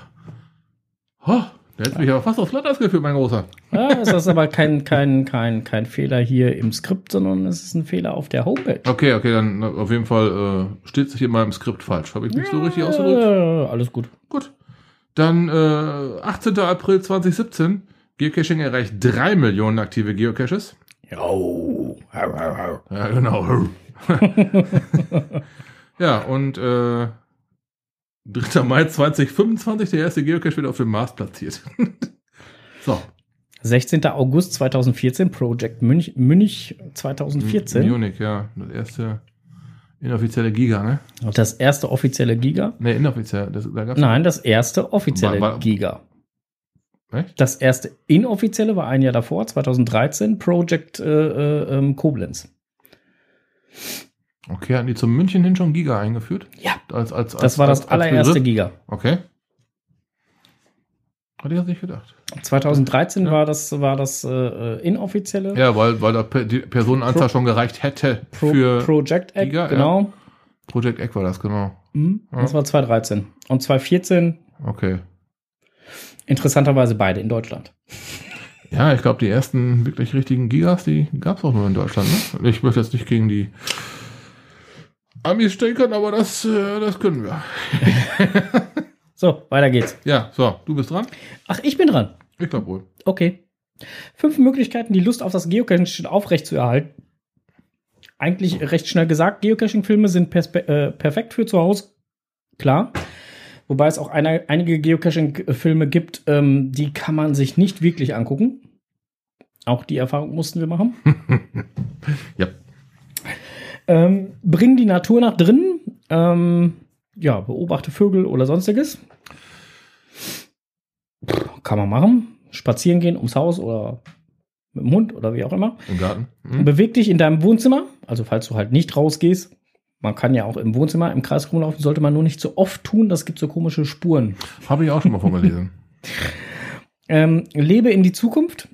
Ah, Der hätte mich aber fast aufs Glatteis geführt, mein Großer. Ja, es ist aber kein, kein, kein, kein Fehler hier im Skript, sondern es ist ein Fehler auf der Homepage. Okay, okay, dann auf jeden Fall äh, steht sich hier mal im Skript falsch. Habe ich mich so richtig ausgedrückt? Äh, alles gut. Gut. Dann äh, 18. April 2017. Geocaching erreicht 3 Millionen aktive Geocaches. Hau. Ja, genau. <laughs> ja, und äh, 3. Mai 2025, der erste Geocache wird auf dem Mars platziert. <laughs> so. 16. August 2014, Project Münch, Münch 2014. Munich, ja. Das erste inoffizielle Giga, ne? Das erste offizielle Giga? Ne, inoffiziell. Das, da Nein, das erste offizielle War- war- Giga. Echt? Das erste inoffizielle war ein Jahr davor, 2013, Project äh, äh, ähm, Koblenz. Okay, hatten die zum München hin schon Giga eingeführt? Ja. Als, als, als, Das war das allererste? Giga. Okay. Hatte ich jetzt nicht gedacht. 2013 Ja. war das, war das äh, äh, inoffizielle Ja, weil, weil da die Personenanzahl schon gereicht hätte Pro für Project Egg, Giga, ja. genau. Project Egg war das, genau. Mhm. Das war 2013. Und 2014 Okay. interessanterweise beide in Deutschland. Ja, ich glaube, die ersten wirklich richtigen Gigas, die gab es auch nur in Deutschland. Ne? Ich möchte jetzt nicht gegen die Amis stänkern, aber das, äh, das können wir. <laughs> So, weiter geht's. Ja, so, du bist dran? Ach, ich bin dran. Ich glaube wohl. Okay. Fünf Möglichkeiten, die Lust auf das Geocaching aufrechtzuerhalten. Eigentlich recht schnell gesagt, Geocaching-Filme sind äh, perfekt für zu Hause. Klar. Wobei es auch eine, einige Geocaching-Filme gibt, ähm, die kann man sich nicht wirklich angucken. Auch die Erfahrung mussten wir machen. <laughs> Ja. Ähm, bring die Natur nach drinnen. Ähm, ja, beobachte Vögel oder sonstiges. Pff, Kann man machen. Spazieren gehen ums Haus oder mit dem Hund oder wie auch immer. Im Garten. Hm? Beweg dich in deinem Wohnzimmer. Also falls du halt nicht rausgehst. Man kann ja auch im Wohnzimmer im Kreis rumlaufen, sollte man nur nicht so oft tun. Das gibt so komische Spuren. Habe ich auch schon mal von gelesen. <laughs> Ähm, lebe in die Zukunft.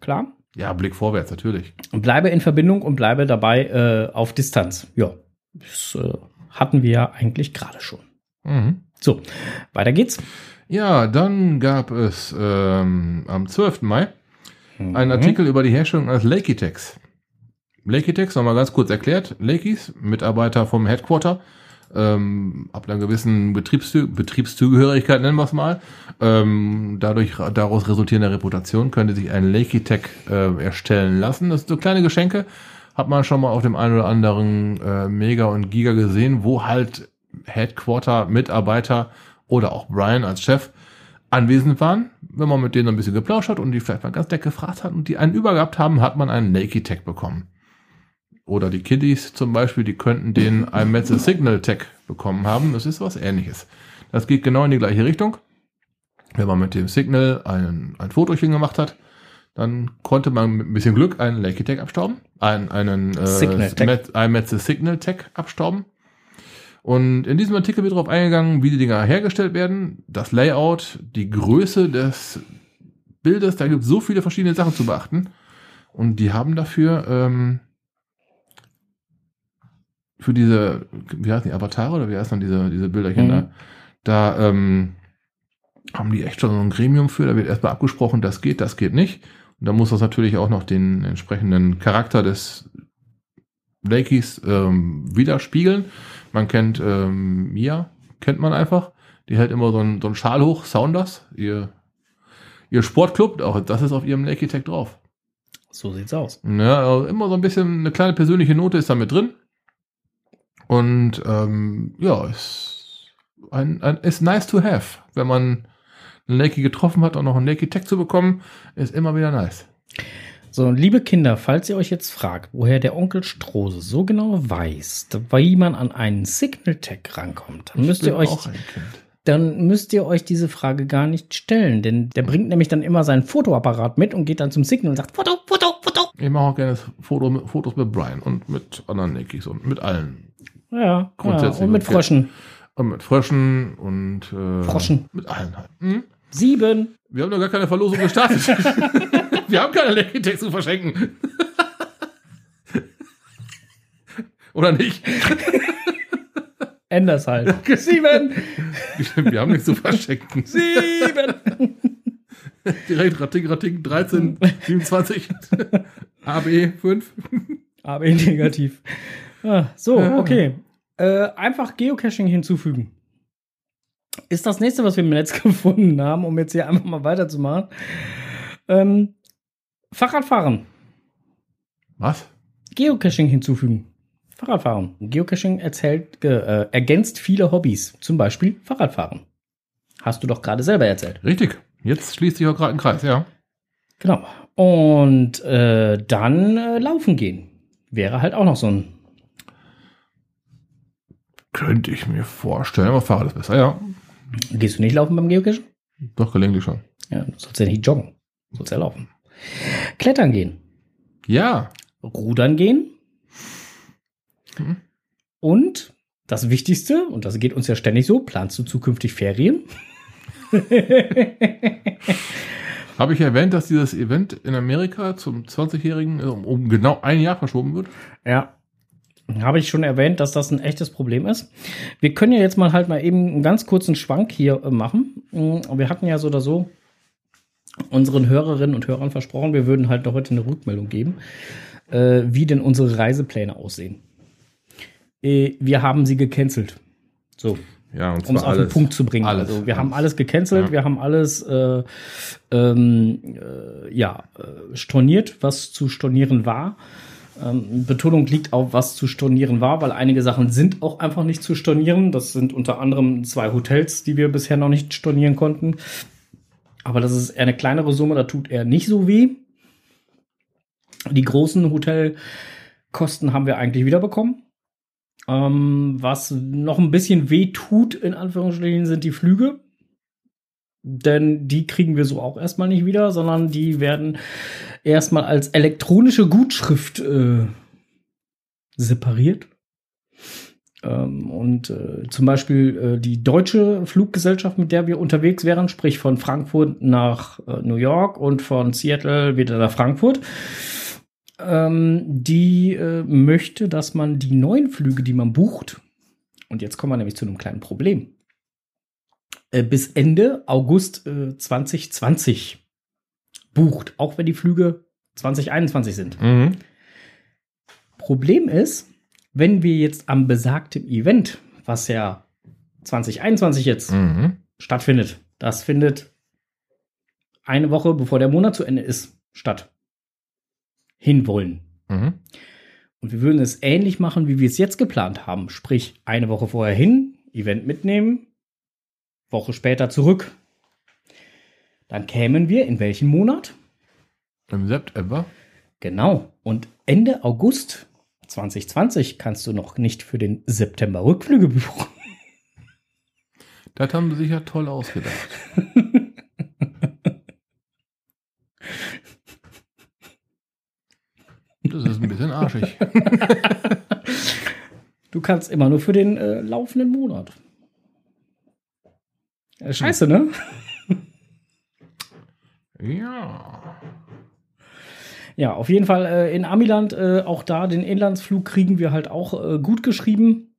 Klar. Ja, Blick vorwärts, natürlich. Und bleibe in Verbindung und bleibe dabei äh, auf Distanz. Ja, das äh, hatten wir ja eigentlich gerade schon. Mhm. So, weiter geht's. Ja, dann gab es ähm, am 12. Mai Mhm. einen Artikel über die Herstellung eines Lakitex. Lakitex, nochmal ganz kurz erklärt. Lakis, Mitarbeiter vom Headquarter, ähm, ab einer gewissen Betriebszü Betriebszugehörigkeit nennen wir es mal, ähm, dadurch daraus resultierende Reputation könnte sich ein Lakitech äh, erstellen lassen. Das sind so kleine Geschenke, hat man schon mal auf dem einen oder anderen äh, Mega und Giga gesehen, wo halt Headquarter, Mitarbeiter oder auch Brian als Chef anwesend waren. Wenn man mit denen ein bisschen geplauscht hat und die vielleicht mal ganz nett gefragt hat und die einen übergehabt haben, hat man einen Nakey Tech bekommen. Oder die Kiddies zum Beispiel, die könnten den <laughs> iMetze Signal Tech bekommen haben. Das ist was ähnliches. Das geht genau in die gleiche Richtung. Wenn man mit dem Signal ein, ein Fotochen gemacht hat, dann konnte man mit ein bisschen Glück einen Lakey Tech abstauben. Einen, einen äh, Signal Signal Tech abstauben. Und in diesem Artikel wird darauf eingegangen, wie die Dinger hergestellt werden, das Layout, die Größe des Bildes. Da gibt es so viele verschiedene Sachen zu beachten. Und die haben dafür ähm, für diese, wie heißen die, Avatare oder wie heißen dann diese, diese Bilderchen Mhm. da? Da ähm, haben die echt schon so ein Gremium für. Da wird erstmal abgesprochen, das geht, das geht nicht. Und da muss das natürlich auch noch den entsprechenden Charakter des Lakeys ähm, widerspiegeln. Man kennt ähm, Mia, kennt man einfach. Die hält immer so einen, so einen Schal hoch, Sounders, ihr, ihr Sportclub, auch das ist auf ihrem Lakey Tech drauf. So sieht's aus. Ja, also immer so ein bisschen eine kleine persönliche Note ist da mit drin. Und ähm, ja, ist, ein, ein, ist nice to have. Wenn man einen Lakey getroffen hat und noch einen Lakey Tech zu bekommen, ist immer wieder nice. So, liebe Kinder, falls ihr euch jetzt fragt, woher der Onkel Strose so genau weiß, wie man an einen Signal Tech rankommt, dann müsst ihr euch dann müsst ihr euch diese Frage gar nicht stellen, denn der bringt nämlich dann immer seinen Fotoapparat mit und geht dann zum Signal und sagt Foto, Foto, Foto. Ich mache auch gerne Foto, Fotos mit Brian und mit anderen Lakeys und mit allen. Ja, ja Grundsätzlich und mit. Fröschen. Und mit Fröschen und äh, Froschen. mit allen halt. Hm? Sieben. Wir haben noch gar keine Verlosung gestartet. <laughs> Wir haben keine Techs zu verschenken. Oder nicht? Änders halt. <laughs> Sieben. Wir haben nichts zu verschenken. Sieben. <laughs> Direkt Rating, Rating, 13, 27, AB 5. AB negativ. Ah, so, okay. Äh, einfach Geocaching hinzufügen. Ist das nächste, was wir im Netz <laughs> gefunden haben, um jetzt hier einfach mal weiterzumachen. Ähm, Fahrradfahren. Was? Geocaching hinzufügen. Fahrradfahren. Geocaching erzählt, äh, ergänzt viele Hobbys, zum Beispiel Fahrradfahren. Hast du doch gerade selber erzählt. Richtig. Jetzt schließt sich auch gerade ein Kreis, ja. Genau. Und äh, dann äh, laufen gehen. Wäre halt auch noch so ein. Könnte ich mir vorstellen, aber Fahrrad ist besser, ja. Gehst du nicht laufen beim Geocachen? Doch, gelegentlich schon. Ja, du sollst ja nicht joggen. Du sollst ja laufen. Klettern gehen. Ja. Rudern gehen. Mhm. Und das Wichtigste, und das geht uns ja ständig so, planst du zukünftig Ferien? <laughs> Habe ich erwähnt, dass dieses Event in Amerika zum 20-Jährigen um, um genau ein Jahr verschoben wird? Ja. Habe ich schon erwähnt, dass das ein echtes Problem ist. Wir können ja jetzt mal halt mal eben einen ganz kurzen Schwank hier äh, machen. Mm, Wir hatten ja so oder so unseren Hörerinnen und Hörern versprochen, wir würden halt noch heute eine Rückmeldung geben, äh, wie denn unsere Reisepläne aussehen. Äh, wir haben sie gecancelt. So, Ja, und um es auf den Punkt zu bringen. Alles. Also wir haben alles gecancelt, Ja. wir haben alles äh, ähm, äh, ja, storniert, was zu stornieren war. Ähm, Betonung liegt auf, was zu stornieren war, weil einige Sachen sind auch einfach nicht zu stornieren. Das sind unter anderem zwei Hotels, die wir bisher noch nicht stornieren konnten. Aber das ist eher eine kleinere Summe, da tut er nicht so weh. Die großen Hotelkosten haben wir eigentlich wiederbekommen. Ähm, was noch ein bisschen weh tut, in Anführungsstrichen, sind die Flüge. Denn die kriegen wir so auch erstmal nicht wieder, sondern die werden erstmal als elektronische Gutschrift äh, separiert. Ähm, und äh, zum Beispiel äh, die deutsche Fluggesellschaft, mit der wir unterwegs wären, sprich von Frankfurt nach äh, New York und von Seattle wieder nach Frankfurt, ähm, die äh, möchte, dass man die neuen Flüge, die man bucht, und jetzt kommen wir nämlich zu einem kleinen Problem, äh, bis Ende August äh, 2020 bucht, auch wenn die Flüge 2021 sind. Mhm. Problem ist, wenn wir jetzt am besagten Event, was ja 2021 jetzt Mhm. stattfindet, das findet eine Woche bevor der Monat zu Ende ist, statt. Hinwollen. Mhm. Und wir würden es ähnlich machen, wie wir es jetzt geplant haben. Sprich, eine Woche vorher hin, Event mitnehmen, Woche später zurück. Dann kämen wir in welchen Monat? Im September. Genau. Und Ende August 2020 kannst du noch nicht für den September Rückflüge buchen. Das haben sie sich ja toll ausgedacht. Das ist ein bisschen arschig. <laughs> Du kannst immer nur für den äh, laufenden Monat. Äh, scheiße, ne? Ja. Ja, auf jeden Fall äh, in Amiland, äh, auch da den Inlandsflug kriegen wir halt auch äh, gut geschrieben.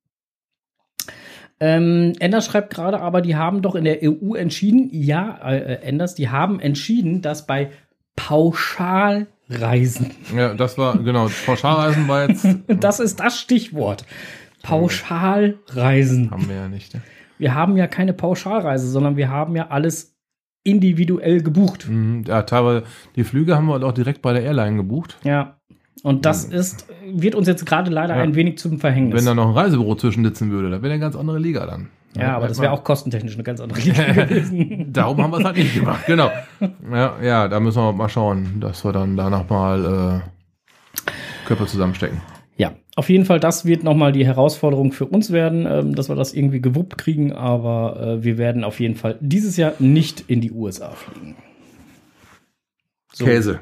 Ähm, Enders schreibt gerade, aber die haben doch in der EU entschieden, ja, äh, Enders, die haben entschieden, dass bei Pauschalreisen, <laughs> Ja, das war, genau, Pauschalreisen war jetzt, <laughs> das ist das Stichwort, Pauschalreisen. haben wir ja nicht. Ne? Wir haben ja keine Pauschalreise, sondern wir haben ja alles individuell gebucht. Mhm, Ja, teilweise, die Flüge haben wir halt auch direkt bei der Airline gebucht. Ja. Und das ist, wird uns jetzt gerade leider Ja. ein wenig zum Verhängnis. Wenn da noch ein Reisebüro zwischensitzen würde, da wäre eine ganz andere Liga dann. ja, aber das wäre auch kostentechnisch eine ganz andere Liga <laughs> gewesen. Darum haben wir es halt nicht gemacht, genau. Ja, ja, da müssen wir mal schauen, dass wir dann danach mal äh, Körper zusammenstecken. Ja, auf jeden Fall, das wird nochmal die Herausforderung für uns werden, ähm, dass wir das irgendwie gewuppt kriegen, aber äh, wir werden auf jeden Fall dieses Jahr nicht in die USA fliegen. So. Käse.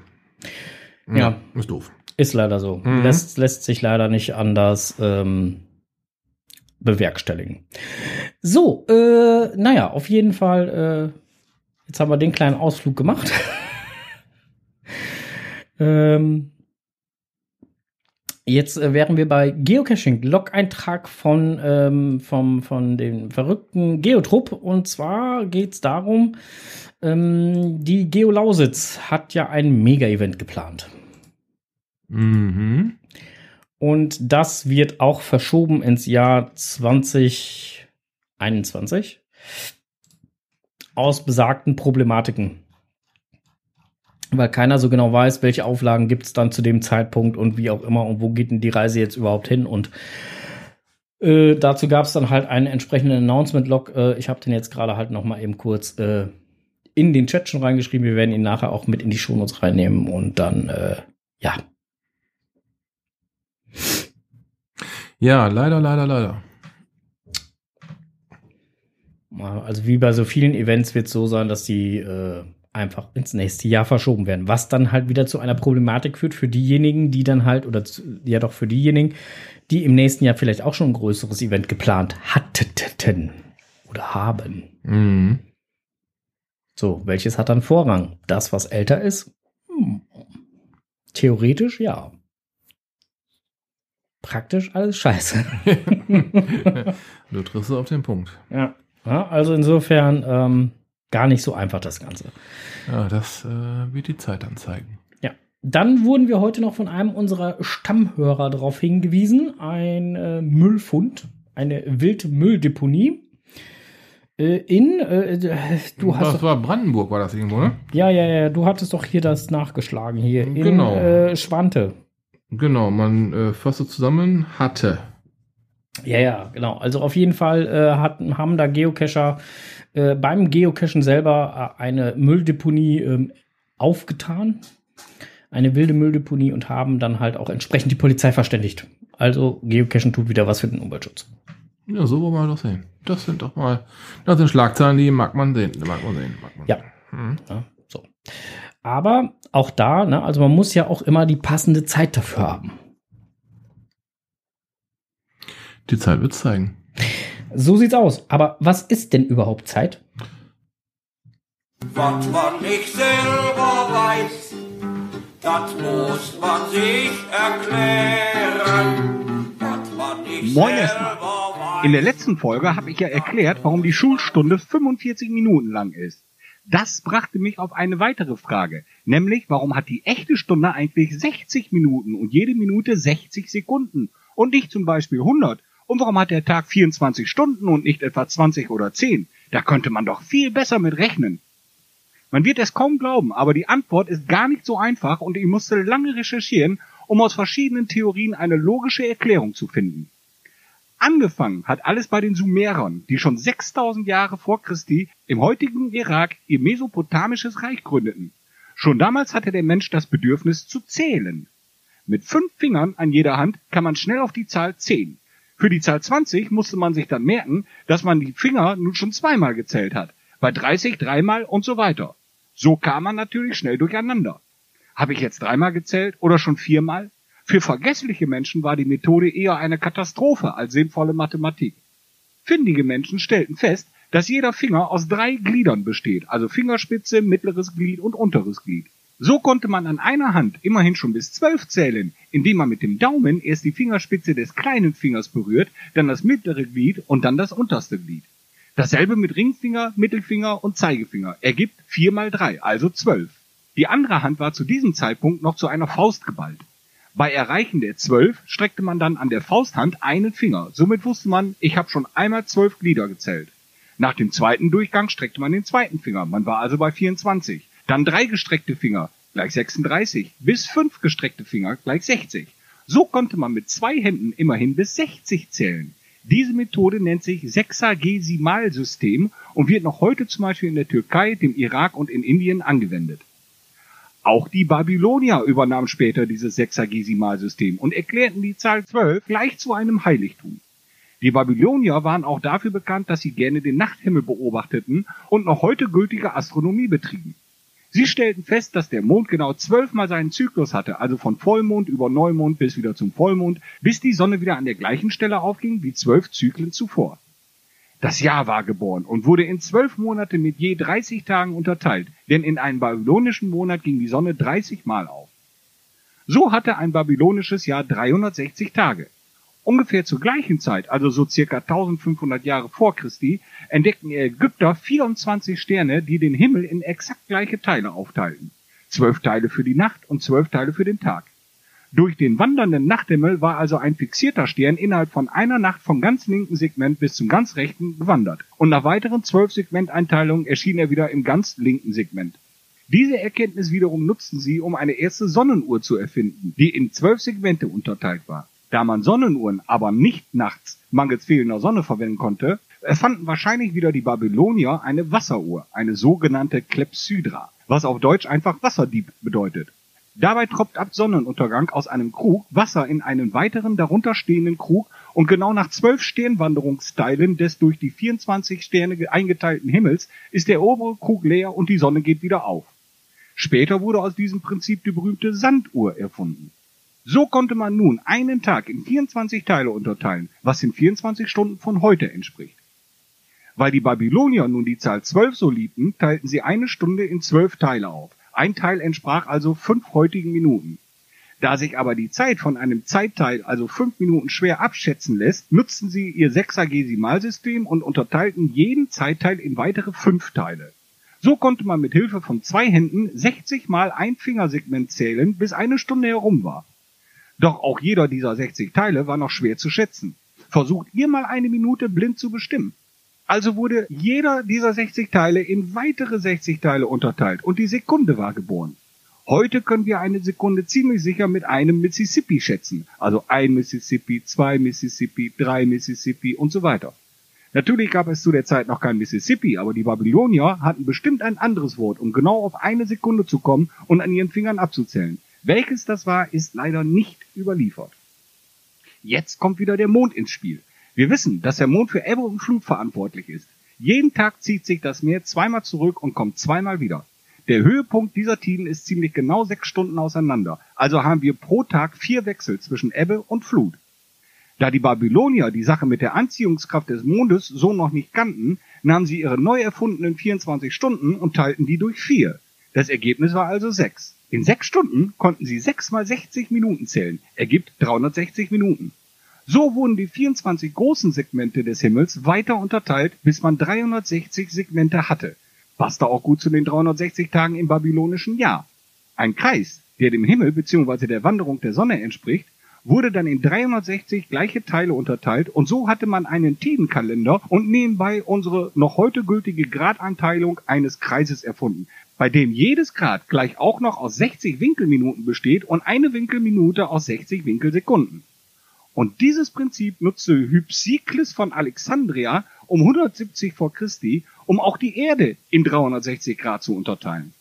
Ja. Ist doof. Ist leider so. Mhm. Lässt, lässt sich leider nicht anders ähm, bewerkstelligen. So, äh, naja, auf jeden Fall, äh, jetzt haben wir den kleinen Ausflug gemacht. <laughs> ähm, Jetzt äh, wären wir bei Geocaching, Log-Eintrag von, ähm, vom, von dem verrückten Geotrupp. Und zwar geht es darum, ähm, die Geolausitz hat ja ein Mega-Event geplant. Mhm. Und das wird auch verschoben ins Jahr 2021 aus besagten Problematiken. Weil keiner so genau weiß, welche Auflagen gibt es dann zu dem Zeitpunkt und wie auch immer und wo geht denn die Reise jetzt überhaupt hin. Und äh, dazu gab es dann halt einen entsprechenden Announcement-Log. Äh, ich habe den jetzt gerade halt noch mal eben kurz äh, in den Chat schon reingeschrieben. Wir werden ihn nachher auch mit in die Shownotes reinnehmen und dann, äh, ja, Ja, leider, leider, leider. Also wie bei so vielen Events wird es so sein, dass die äh, einfach ins nächste Jahr verschoben werden. Was dann halt wieder zu einer Problematik führt für diejenigen, die dann halt, oder zu, ja doch für diejenigen, die im nächsten Jahr vielleicht auch schon ein größeres Event geplant hatten oder haben. Mhm. So, welches hat dann Vorrang? Das, was älter ist? Hm. Theoretisch ja. Praktisch alles scheiße. <laughs> du triffst es auf den Punkt. Ja. ja also insofern ähm, gar nicht so einfach das Ganze. Ja, das äh, wird die Zeit anzeigen. Ja. Dann wurden wir heute noch von einem unserer Stammhörer darauf hingewiesen, ein äh, Müllfund, eine Wildmülldeponie. Äh, in, äh, du hast. Das war Brandenburg, war das irgendwo, ne? Ja, ja, ja, du hattest doch hier das nachgeschlagen, hier in Genau. äh, Schwante. Genau, man äh, fasst zusammen, hatte. Ja, ja, genau. Also auf jeden Fall äh, hatten, haben da Geocacher äh, beim Geocachen selber äh, eine Mülldeponie ähm, aufgetan. Eine wilde Mülldeponie und haben dann halt auch entsprechend die Polizei verständigt. Also Geocachen tut wieder was für den Umweltschutz. Ja, so wollen wir das sehen. Das sind doch mal, das sind Schlagzeilen, die mag man sehen. Mag man sehen. Mag man Ja. Mhm. Ja, so. Aber auch da, ne, also man muss ja auch immer die passende Zeit dafür haben. Die Zeit wird zeigen. So sieht's aus. Aber was ist denn überhaupt Zeit? Was man nicht selber weiß, das muss man sich erklären. Was man nicht Moin selber erstmal. weiß. In der letzten Folge habe ich ja erklärt, warum die Schulstunde 45 Minuten lang ist. Das brachte mich auf eine weitere Frage, nämlich warum hat die echte Stunde eigentlich 60 Minuten und jede Minute 60 Sekunden und nicht zum Beispiel 100? Und warum hat der Tag 24 Stunden und nicht etwa 20 oder 10? Da könnte man doch viel besser mit rechnen. Man wird es kaum glauben, aber die Antwort ist gar nicht so einfach und ich musste lange recherchieren, um aus verschiedenen Theorien eine logische Erklärung zu finden. Angefangen hat alles bei den Sumerern, die schon 6000 Jahre vor Christi im heutigen Irak ihr mesopotamisches Reich gründeten. Schon damals hatte der Mensch das Bedürfnis zu zählen. Mit fünf Fingern an jeder Hand kann man schnell auf die Zahl 10. Für die Zahl 20 musste man sich dann merken, dass man die Finger nun schon zweimal gezählt hat, bei 30 dreimal und so weiter. So kam man natürlich schnell durcheinander. Habe ich jetzt dreimal gezählt oder schon viermal? Für vergessliche Menschen war die Methode eher eine Katastrophe als sinnvolle Mathematik. Findige Menschen stellten fest, dass jeder Finger aus drei Gliedern besteht, also Fingerspitze, mittleres Glied und unteres Glied. So konnte man an einer Hand immerhin schon bis zwölf zählen, indem man mit dem Daumen erst die Fingerspitze des kleinen Fingers berührt, dann das mittlere Glied und dann das unterste Glied. Dasselbe mit Ringfinger, Mittelfinger und Zeigefinger ergibt vier mal drei, also zwölf. Die andere Hand war zu diesem Zeitpunkt noch zu einer Faust geballt. Bei Erreichen der zwölf streckte man dann an der Fausthand einen Finger. Somit wusste man, ich habe schon einmal zwölf Glieder gezählt. Nach dem zweiten Durchgang streckte man den zweiten Finger. Man war also bei 24. Dann drei gestreckte Finger gleich 36. Bis fünf gestreckte Finger gleich 60. So konnte man mit zwei Händen immerhin bis 60 zählen. Diese Methode nennt sich Sexagesimalsystem und wird noch heute zum Beispiel in der Türkei, dem Irak und in Indien angewendet. Auch die Babylonier übernahmen später dieses Sexagesimalsystem und erklärten die Zahl 12 gleich zu einem Heiligtum. Die Babylonier waren auch dafür bekannt, dass sie gerne den Nachthimmel beobachteten und noch heute gültige Astronomie betrieben. Sie stellten fest, dass der Mond genau zwölfmal seinen Zyklus hatte, also von Vollmond über Neumond bis wieder zum Vollmond, bis die Sonne wieder an der gleichen Stelle aufging wie zwölf Zyklen zuvor. Das Jahr war geboren und wurde in zwölf Monate mit je 30 Tagen unterteilt, denn in einem babylonischen Monat ging die Sonne 30 Mal auf. So hatte ein babylonisches Jahr 360 Tage. Ungefähr zur gleichen Zeit, also so circa 1500 Jahre vor Christi, entdeckten die Ägypter 24 Sterne, die den Himmel in exakt gleiche Teile aufteilten. Zwölf Teile für die Nacht und zwölf Teile für den Tag. Durch den wandernden Nachthimmel war also ein fixierter Stern innerhalb von einer Nacht vom ganz linken Segment bis zum ganz rechten gewandert. Und nach weiteren zwölf Segmenteinteilungen erschien er wieder im ganz linken Segment. Diese Erkenntnis wiederum nutzten sie, um eine erste Sonnenuhr zu erfinden, die in zwölf Segmente unterteilt war. Da man Sonnenuhren aber nicht nachts mangels fehlender Sonne verwenden konnte, erfanden wahrscheinlich wieder die Babylonier eine Wasseruhr, eine sogenannte Klepsydra, was auf Deutsch einfach Wasserdieb bedeutet. Dabei tropft ab Sonnenuntergang aus einem Krug Wasser in einen weiteren darunter stehenden Krug und genau nach zwölf Sternwanderungsteilen des durch die 24 Sterne eingeteilten Himmels ist der obere Krug leer und die Sonne geht wieder auf. Später wurde aus diesem Prinzip die berühmte Sanduhr erfunden. So konnte man nun einen Tag in 24 Teile unterteilen, was den 24 Stunden von heute entspricht. Weil die Babylonier nun die Zahl 12 so liebten, teilten sie eine Stunde in zwölf Teile auf. Ein Teil entsprach also fünf heutigen Minuten. Da sich aber die Zeit von einem Zeitteil, also fünf Minuten, schwer abschätzen lässt, nutzten sie ihr Sechsagesimalsystem und unterteilten jeden Zeitteil in weitere fünf Teile. So konnte man mit Hilfe von zwei Händen 60 mal ein Fingersegment zählen, bis eine Stunde herum war. Doch auch jeder dieser 60 Teile war noch schwer zu schätzen. Versucht ihr mal eine Minute blind zu bestimmen. Also wurde jeder dieser 60 Teile in weitere 60 Teile unterteilt und die Sekunde war geboren. Heute können wir eine Sekunde ziemlich sicher mit einem Mississippi schätzen. Also ein Mississippi, zwei Mississippi, drei Mississippi und so weiter. Natürlich gab es zu der Zeit noch kein Mississippi, aber die Babylonier hatten bestimmt ein anderes Wort, um genau auf eine Sekunde zu kommen und an ihren Fingern abzuzählen. Welches das war, ist leider nicht überliefert. Jetzt kommt wieder der Mond ins Spiel. Wir wissen, dass der Mond für Ebbe und Flut verantwortlich ist. Jeden Tag zieht sich das Meer zweimal zurück und kommt zweimal wieder. Der Höhepunkt dieser Tiden ist ziemlich genau sechs Stunden auseinander. Also haben wir pro Tag vier Wechsel zwischen Ebbe und Flut. Da die Babylonier die Sache mit der Anziehungskraft des Mondes so noch nicht kannten, nahmen sie ihre neu erfundenen 24 Stunden und teilten die durch vier. Das Ergebnis war also sechs. In sechs Stunden konnten sie sechs mal 60 Minuten zählen, ergibt 360 Minuten. So wurden die 24 großen Segmente des Himmels weiter unterteilt, bis man 360 Segmente hatte. Passte auch gut zu den 360 Tagen im babylonischen Jahr. Ein Kreis, der dem Himmel bzw. der Wanderung der Sonne entspricht, wurde dann in 360 gleiche Teile unterteilt und so hatte man einen Tidenkalender und nebenbei unsere noch heute gültige Gradeinteilung eines Kreises erfunden, bei dem jedes Grad gleich auch noch aus 60 Winkelminuten besteht und eine Winkelminute aus 60 Winkelsekunden. Und dieses Prinzip nutzte Hypsikles von Alexandria um 170 vor Christi, um auch die Erde in 360 Grad zu unterteilen.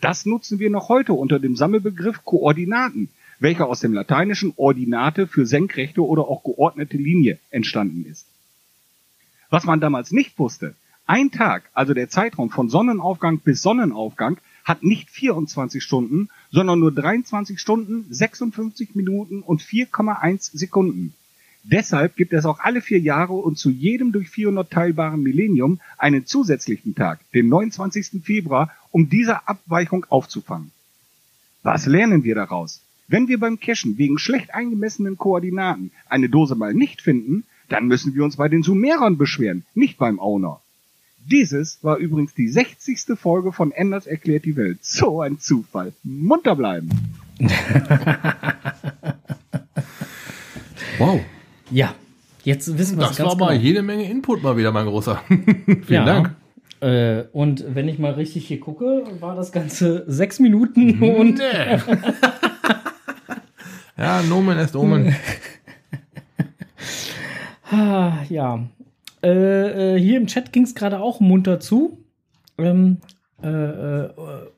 Das nutzen wir noch heute unter dem Sammelbegriff Koordinaten, welcher aus dem lateinischen Ordinate für senkrechte oder auch geordnete Linie entstanden ist. Was man damals nicht wusste, ein Tag, also der Zeitraum von Sonnenaufgang bis Sonnenaufgang, hat nicht 24 Stunden, sondern nur 23 Stunden, 56 Minuten und 4,1 Sekunden. Deshalb gibt es auch alle vier Jahre und zu jedem durch 400 teilbaren Millennium einen zusätzlichen Tag, den 29. Februar, um diese Abweichung aufzufangen. Was lernen wir daraus? Wenn wir beim Cashen wegen schlecht eingemessenen Koordinaten eine Dose mal nicht finden, dann müssen wir uns bei den Sumerern beschweren, nicht beim Owner. Dieses war übrigens die 60. Folge von Enders erklärt die Welt. So ein Zufall. Munter bleiben. <laughs> Wow. Ja, jetzt wissen wir es Das ganz war mal genau. jede Menge Input mal wieder, mein Großer. <laughs> Vielen ja. Dank. Äh, und wenn ich mal richtig hier gucke, war das Ganze sechs Minuten und Nee. <laughs> ja, Nomen est Omen. Ah, ja. Äh, äh, hier im Chat ging es gerade auch munter zu. Ähm, äh, äh,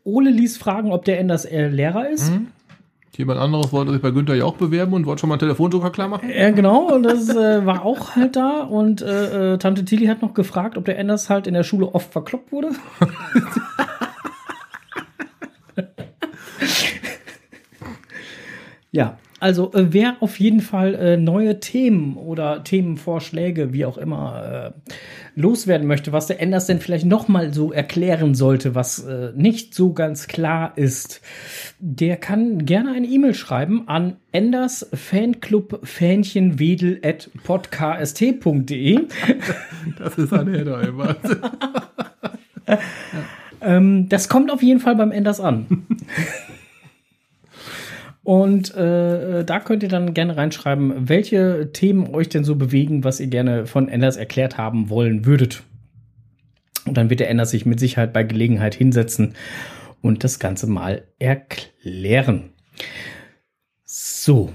Ole ließ fragen, ob der Enders Lehrer ist. Jemand anderes wollte sich bei Günther ja auch bewerben und wollte schon mal einen Telefonjoker klar machen. Ja, genau, und das äh, war auch halt da. Und äh, äh, Tante Tilly hat noch gefragt, ob der Enders halt in der Schule oft verkloppt wurde. <laughs> ja. Also äh, wer auf jeden Fall äh, neue Themen oder Themenvorschläge, wie auch immer, äh, loswerden möchte, was der Enders denn vielleicht noch mal so erklären sollte, was äh, nicht so ganz klar ist, der kann gerne eine E-Mail schreiben an Enders Fanclub Fähnchenwedel at podkst.de. <laughs> Das ist ein Header, ey, Wahnsinn. <laughs> Ähm, das kommt auf jeden Fall beim Enders an. <laughs> Und äh, da könnt ihr dann gerne reinschreiben, welche Themen euch denn so bewegen, was ihr gerne von Enders erklärt haben wollen würdet. Und dann wird der Enders sich mit Sicherheit bei Gelegenheit hinsetzen und das Ganze mal erklären. So.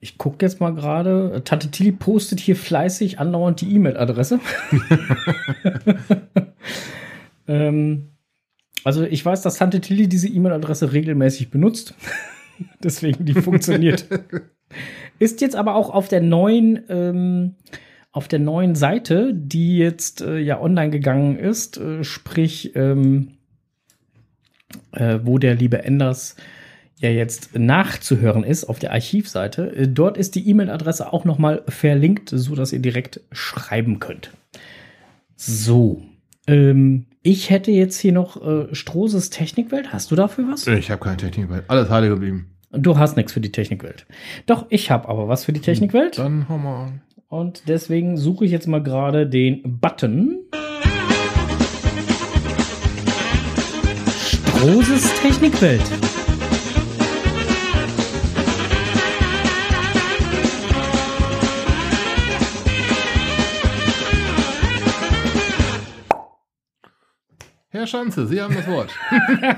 Ich gucke jetzt mal gerade. Tante Tilly postet hier fleißig andauernd die E-Mail-Adresse. <laughs> <laughs> ähm, also ich weiß, dass Tante Tilly diese E-Mail-Adresse regelmäßig benutzt. <laughs> Deswegen die funktioniert. <laughs> Ist jetzt aber auch auf der neuen, ähm, auf der neuen Seite, die jetzt äh, ja online gegangen ist, äh, sprich, ähm, äh, wo der liebe Enders ja jetzt nachzuhören ist auf der Archivseite. Äh, dort ist die E-Mail-Adresse auch noch mal verlinkt, so dass ihr direkt schreiben könnt. So, ähm, ich hätte jetzt hier noch äh, Strohses Technikwelt. Hast du dafür was? Ich habe keine Technik, weil alles heile geblieben. Du hast nichts für die Technikwelt. Doch, ich habe aber was für die Technikwelt. Dann hau mal an. Und deswegen suche ich jetzt mal gerade den Button. Strohses Technikwelt. Herr Schanze, Sie haben das Wort. <laughs>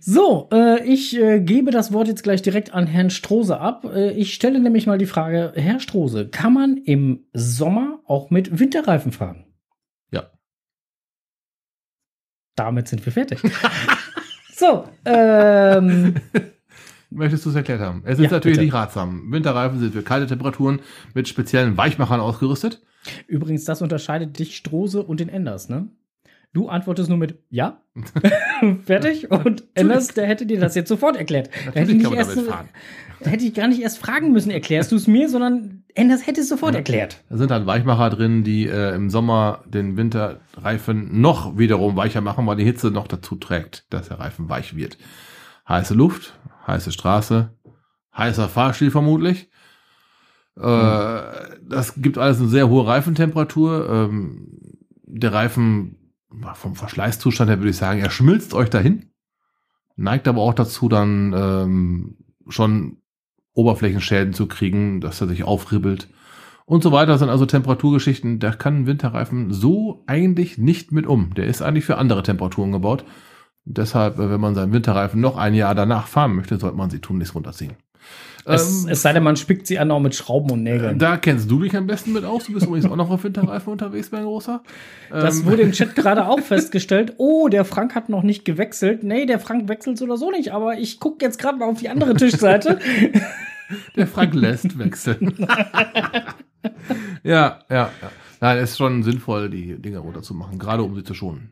So, äh, ich äh, gebe das Wort jetzt gleich direkt an Herrn Strose ab. Äh, ich stelle nämlich mal die Frage, Herr Strose, kann man im Sommer auch mit Winterreifen fahren? Ja. Damit sind wir fertig. <laughs> so, ähm, <laughs> Möchtest du es erklärt haben? Es ist Ja, natürlich bitte. nicht ratsam. Winterreifen sind für kalte Temperaturen mit speziellen Weichmachern ausgerüstet. übrigens, das unterscheidet dich, Strose und den Enders, ne? Du antwortest nur mit Ja. <laughs> <laughs> Fertig. Und Enders, der hätte dir das jetzt sofort erklärt. Da hätte ich, erst, hätte ich gar nicht erst fragen müssen, erklärst du es mir, sondern Enders hätte es sofort erklärt. Da sind halt Weichmacher drin, die äh, im Sommer den Winterreifen noch wiederum weicher machen, weil die Hitze noch dazu trägt, dass der Reifen weich wird. Heiße Luft, heiße Straße, heißer Fahrstil vermutlich. Äh, das gibt alles eine sehr hohe Reifentemperatur. Ähm, der Reifen vom Verschleißzustand her würde ich sagen, er schmilzt euch dahin, neigt aber auch dazu, dann ähm, schon Oberflächenschäden zu kriegen, dass er sich aufribbelt und so weiter. Das sind also Temperaturgeschichten, da kann ein Winterreifen so eigentlich nicht mit um. Der ist eigentlich für andere Temperaturen gebaut. Deshalb, äh, wenn man seinen Winterreifen noch ein Jahr danach fahren möchte, sollte man sie tunlichst runterziehen. Es, Ähm, es sei denn, man spickt sie an auch mit Schrauben und Nägeln. da kennst du dich am besten mit aus. Du bist übrigens auch noch auf Winterreifen unterwegs, mein Großer. Das Ähm, wurde im Chat <laughs> gerade auch festgestellt. Oh, der Frank hat noch nicht gewechselt. Nee, der Frank wechselt so oder so nicht, aber ich gucke jetzt gerade mal auf die andere Tischseite. <laughs> Der Frank lässt wechseln. ja, ja, ja. Nein, es ist schon sinnvoll, die Dinge runterzumachen, gerade um sie zu schonen.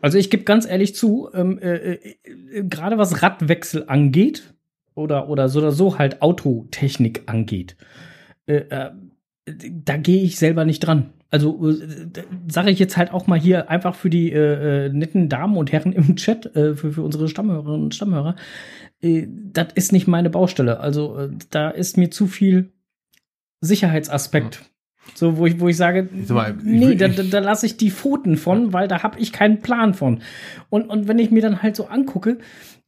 Also ich gebe ganz ehrlich zu, ähm, äh, äh, äh, gerade was Radwechsel angeht oder, oder so oder so halt Autotechnik angeht, äh, äh, da gehe ich selber nicht dran. Also äh, sage ich jetzt halt auch mal hier einfach für die äh, äh, netten Damen und Herren im Chat, für, für unsere Stammhörerinnen und Stammhörer, das ist nicht meine Baustelle. Also da ist mir zu viel Sicherheitsaspekt. So, wo ich, wo ich sage, mal, ich nee, da, da, da lasse ich die Pfoten von, weil da habe ich keinen Plan von. Und, und wenn ich mir dann halt so angucke,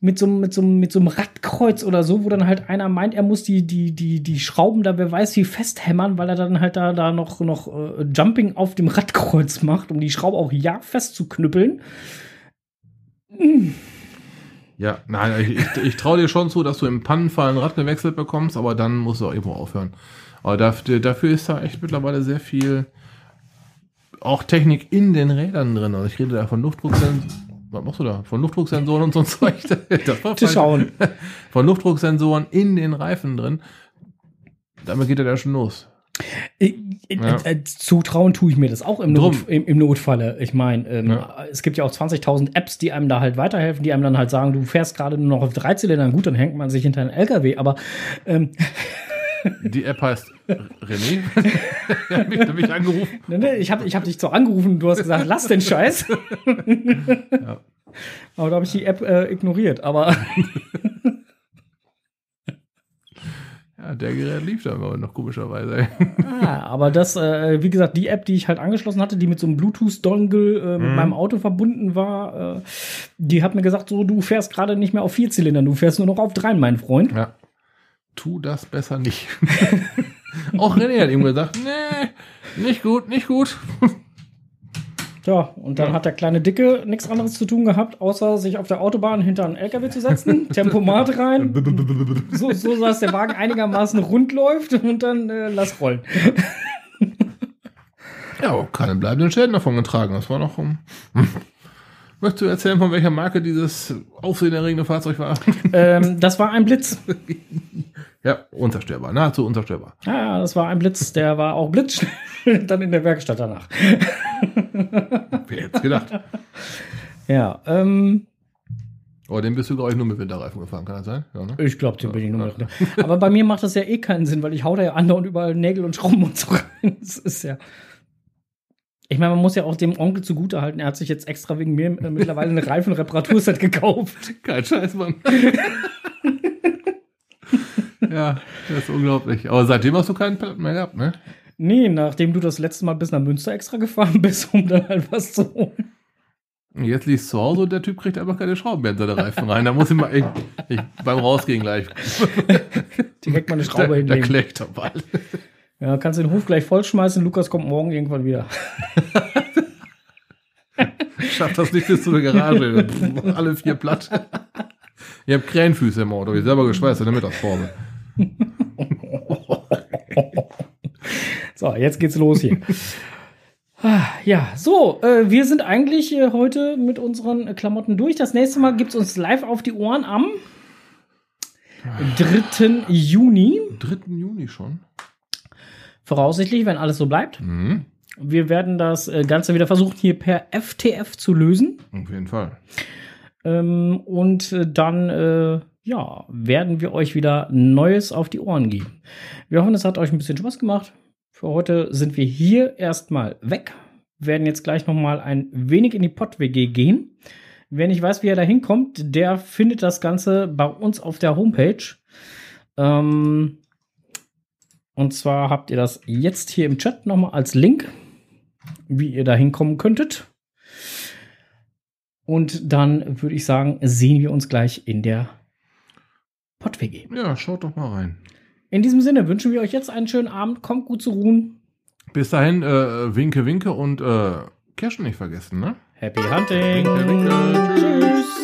mit so, einem- mit, so, mit so einem Radkreuz oder so, wo dann halt einer meint, er muss die, die, die, die Schrauben da, wer weiß wie, festhämmern, weil er dann halt da, da noch, noch äh, Jumping auf dem Radkreuz macht, um die Schraube auch ja festzuknüppeln. Ja, nein, ich, ich, ich traue dir schon zu, dass du im Pannenfall ein Rad gewechselt bekommst, aber dann musst du auch irgendwo aufhören. Aber dafür, dafür ist da echt mittlerweile sehr viel auch Technik in den Rädern drin. Also ich rede da von Luftdrucksensoren. Was machst du da? Von Luftdrucksensoren und so ein <laughs> Zeug. Das war Zu schauen. <laughs> Von Luftdrucksensoren in den Reifen drin. Damit geht er da schon los. Äh, äh, Ja. äh, Zutrauen tue ich mir das auch im. Not, im, im Notfalle. Ich meine, ähm, Ja. es gibt ja auch 20.000 Apps, die einem da halt weiterhelfen, die einem dann halt sagen, du fährst gerade nur noch auf drei Zylindern. Gut, dann hängt man sich hinter einen LKW. Aber ähm, <laughs> Die App heißt René. <laughs> er hat mich nämlich angerufen. ne, ne, ich habe ich hab dich so angerufen du hast gesagt, lass den Scheiß. <laughs> Ja. Aber da habe ich die App äh, ignoriert. Aber <laughs> Ja, der Gerät lief da aber noch komischerweise. Ah, aber das, äh, wie gesagt, die App, die ich halt angeschlossen hatte, die mit so einem Bluetooth-Dongle äh, mit Mhm. meinem Auto verbunden war, äh, die hat mir gesagt, so, du fährst gerade nicht mehr auf vier Zylindern, du fährst nur noch auf drei, mein Freund. Ja. Tu das besser nicht. <laughs> Auch René hat ihm gesagt, nee, nicht gut, nicht gut. Ja, und dann hat der kleine Dicke nichts anderes zu tun gehabt, außer sich auf der Autobahn hinter einen LKW zu setzen, <laughs> Tempomat rein, <laughs> so, so dass der Wagen einigermaßen rund läuft und dann äh, lass rollen. Ja, aber keine bleibenden Schäden davon getragen. Das war noch um. Möchtest du erzählen, von welcher Marke dieses aufsehenerregende Fahrzeug war? <laughs> ähm, das war ein Blitz. <laughs> ja, unzerstörbar, nahezu unzerstörbar. Ja, ja, das war ein Blitz, der war auch blitzschnell <laughs> dann in der Werkstatt danach. Wer hätte gedacht? Ja, ähm, Aber den bist du, glaube ich, nur mit Winterreifen gefahren, kann das sein? Ja, ne? Ich glaube, den bin ich nur noch. Aber bei mir macht das ja eh keinen Sinn, weil ich hau da ja andauernd überall Nägel und Schrauben und so rein. Das ist ja. Ich meine, man muss ja auch dem Onkel zugutehalten, er hat sich jetzt extra wegen mir äh, mittlerweile eine Reifenreparaturset gekauft. <laughs> Kein Scheiß, Mann. <laughs> ja, das ist unglaublich. Aber seitdem hast du keinen Platten mehr gehabt, ne? Nee, nachdem du das letzte Mal bis nach Münster extra gefahren bist, um dann halt was zu holen. Jetzt liegst du zu Hause und der Typ kriegt einfach keine Schrauben mehr in seine Reifen rein. Da muss ich mal ich, ich, beim Rausgehen gleich. <laughs> Direkt mal eine Da, Schraube da hinlegen. klägt er bald. Ja, kannst den Hof gleich vollschmeißen, Lukas kommt morgen irgendwann wieder. <laughs> Schafft das nicht bis zu der Garage. Alle vier platt. Ihr habt Krähenfüße im Auto. Ich selber geschweißt in der Mittagspause. <laughs> So, jetzt geht's los hier. Ah, Ja, so, äh, wir sind eigentlich äh, heute mit unseren äh, Klamotten durch. Das nächste Mal gibt's uns live auf die Ohren am 3. Juni. 3. Juni schon. Voraussichtlich, wenn alles so bleibt. Mhm. Wir werden das äh, Ganze wieder versuchen, hier per FTF zu lösen. Auf jeden Fall. Ähm, und äh, dann, äh, ja, werden wir euch wieder Neues auf die Ohren geben. Wir hoffen, es hat euch ein bisschen Spaß gemacht. Für heute sind wir hier erstmal weg. Werden jetzt gleich noch mal ein wenig in die Pott-WG gehen. Wer nicht weiß, wie er da hinkommt, der findet das Ganze bei uns auf der Homepage. Ähm, und zwar habt ihr das jetzt hier im Chat noch mal als Link, wie ihr da hinkommen könntet. Und dann würde ich sagen, sehen wir uns gleich in der Pott-WG. Ja, schaut doch mal rein. In diesem Sinne wünschen wir euch jetzt einen schönen Abend. Kommt gut zu ruhen. Bis dahin, äh, winke, winke und äh, Cashen nicht vergessen, ne? Happy Hunting. Winke, winke. Tschüss.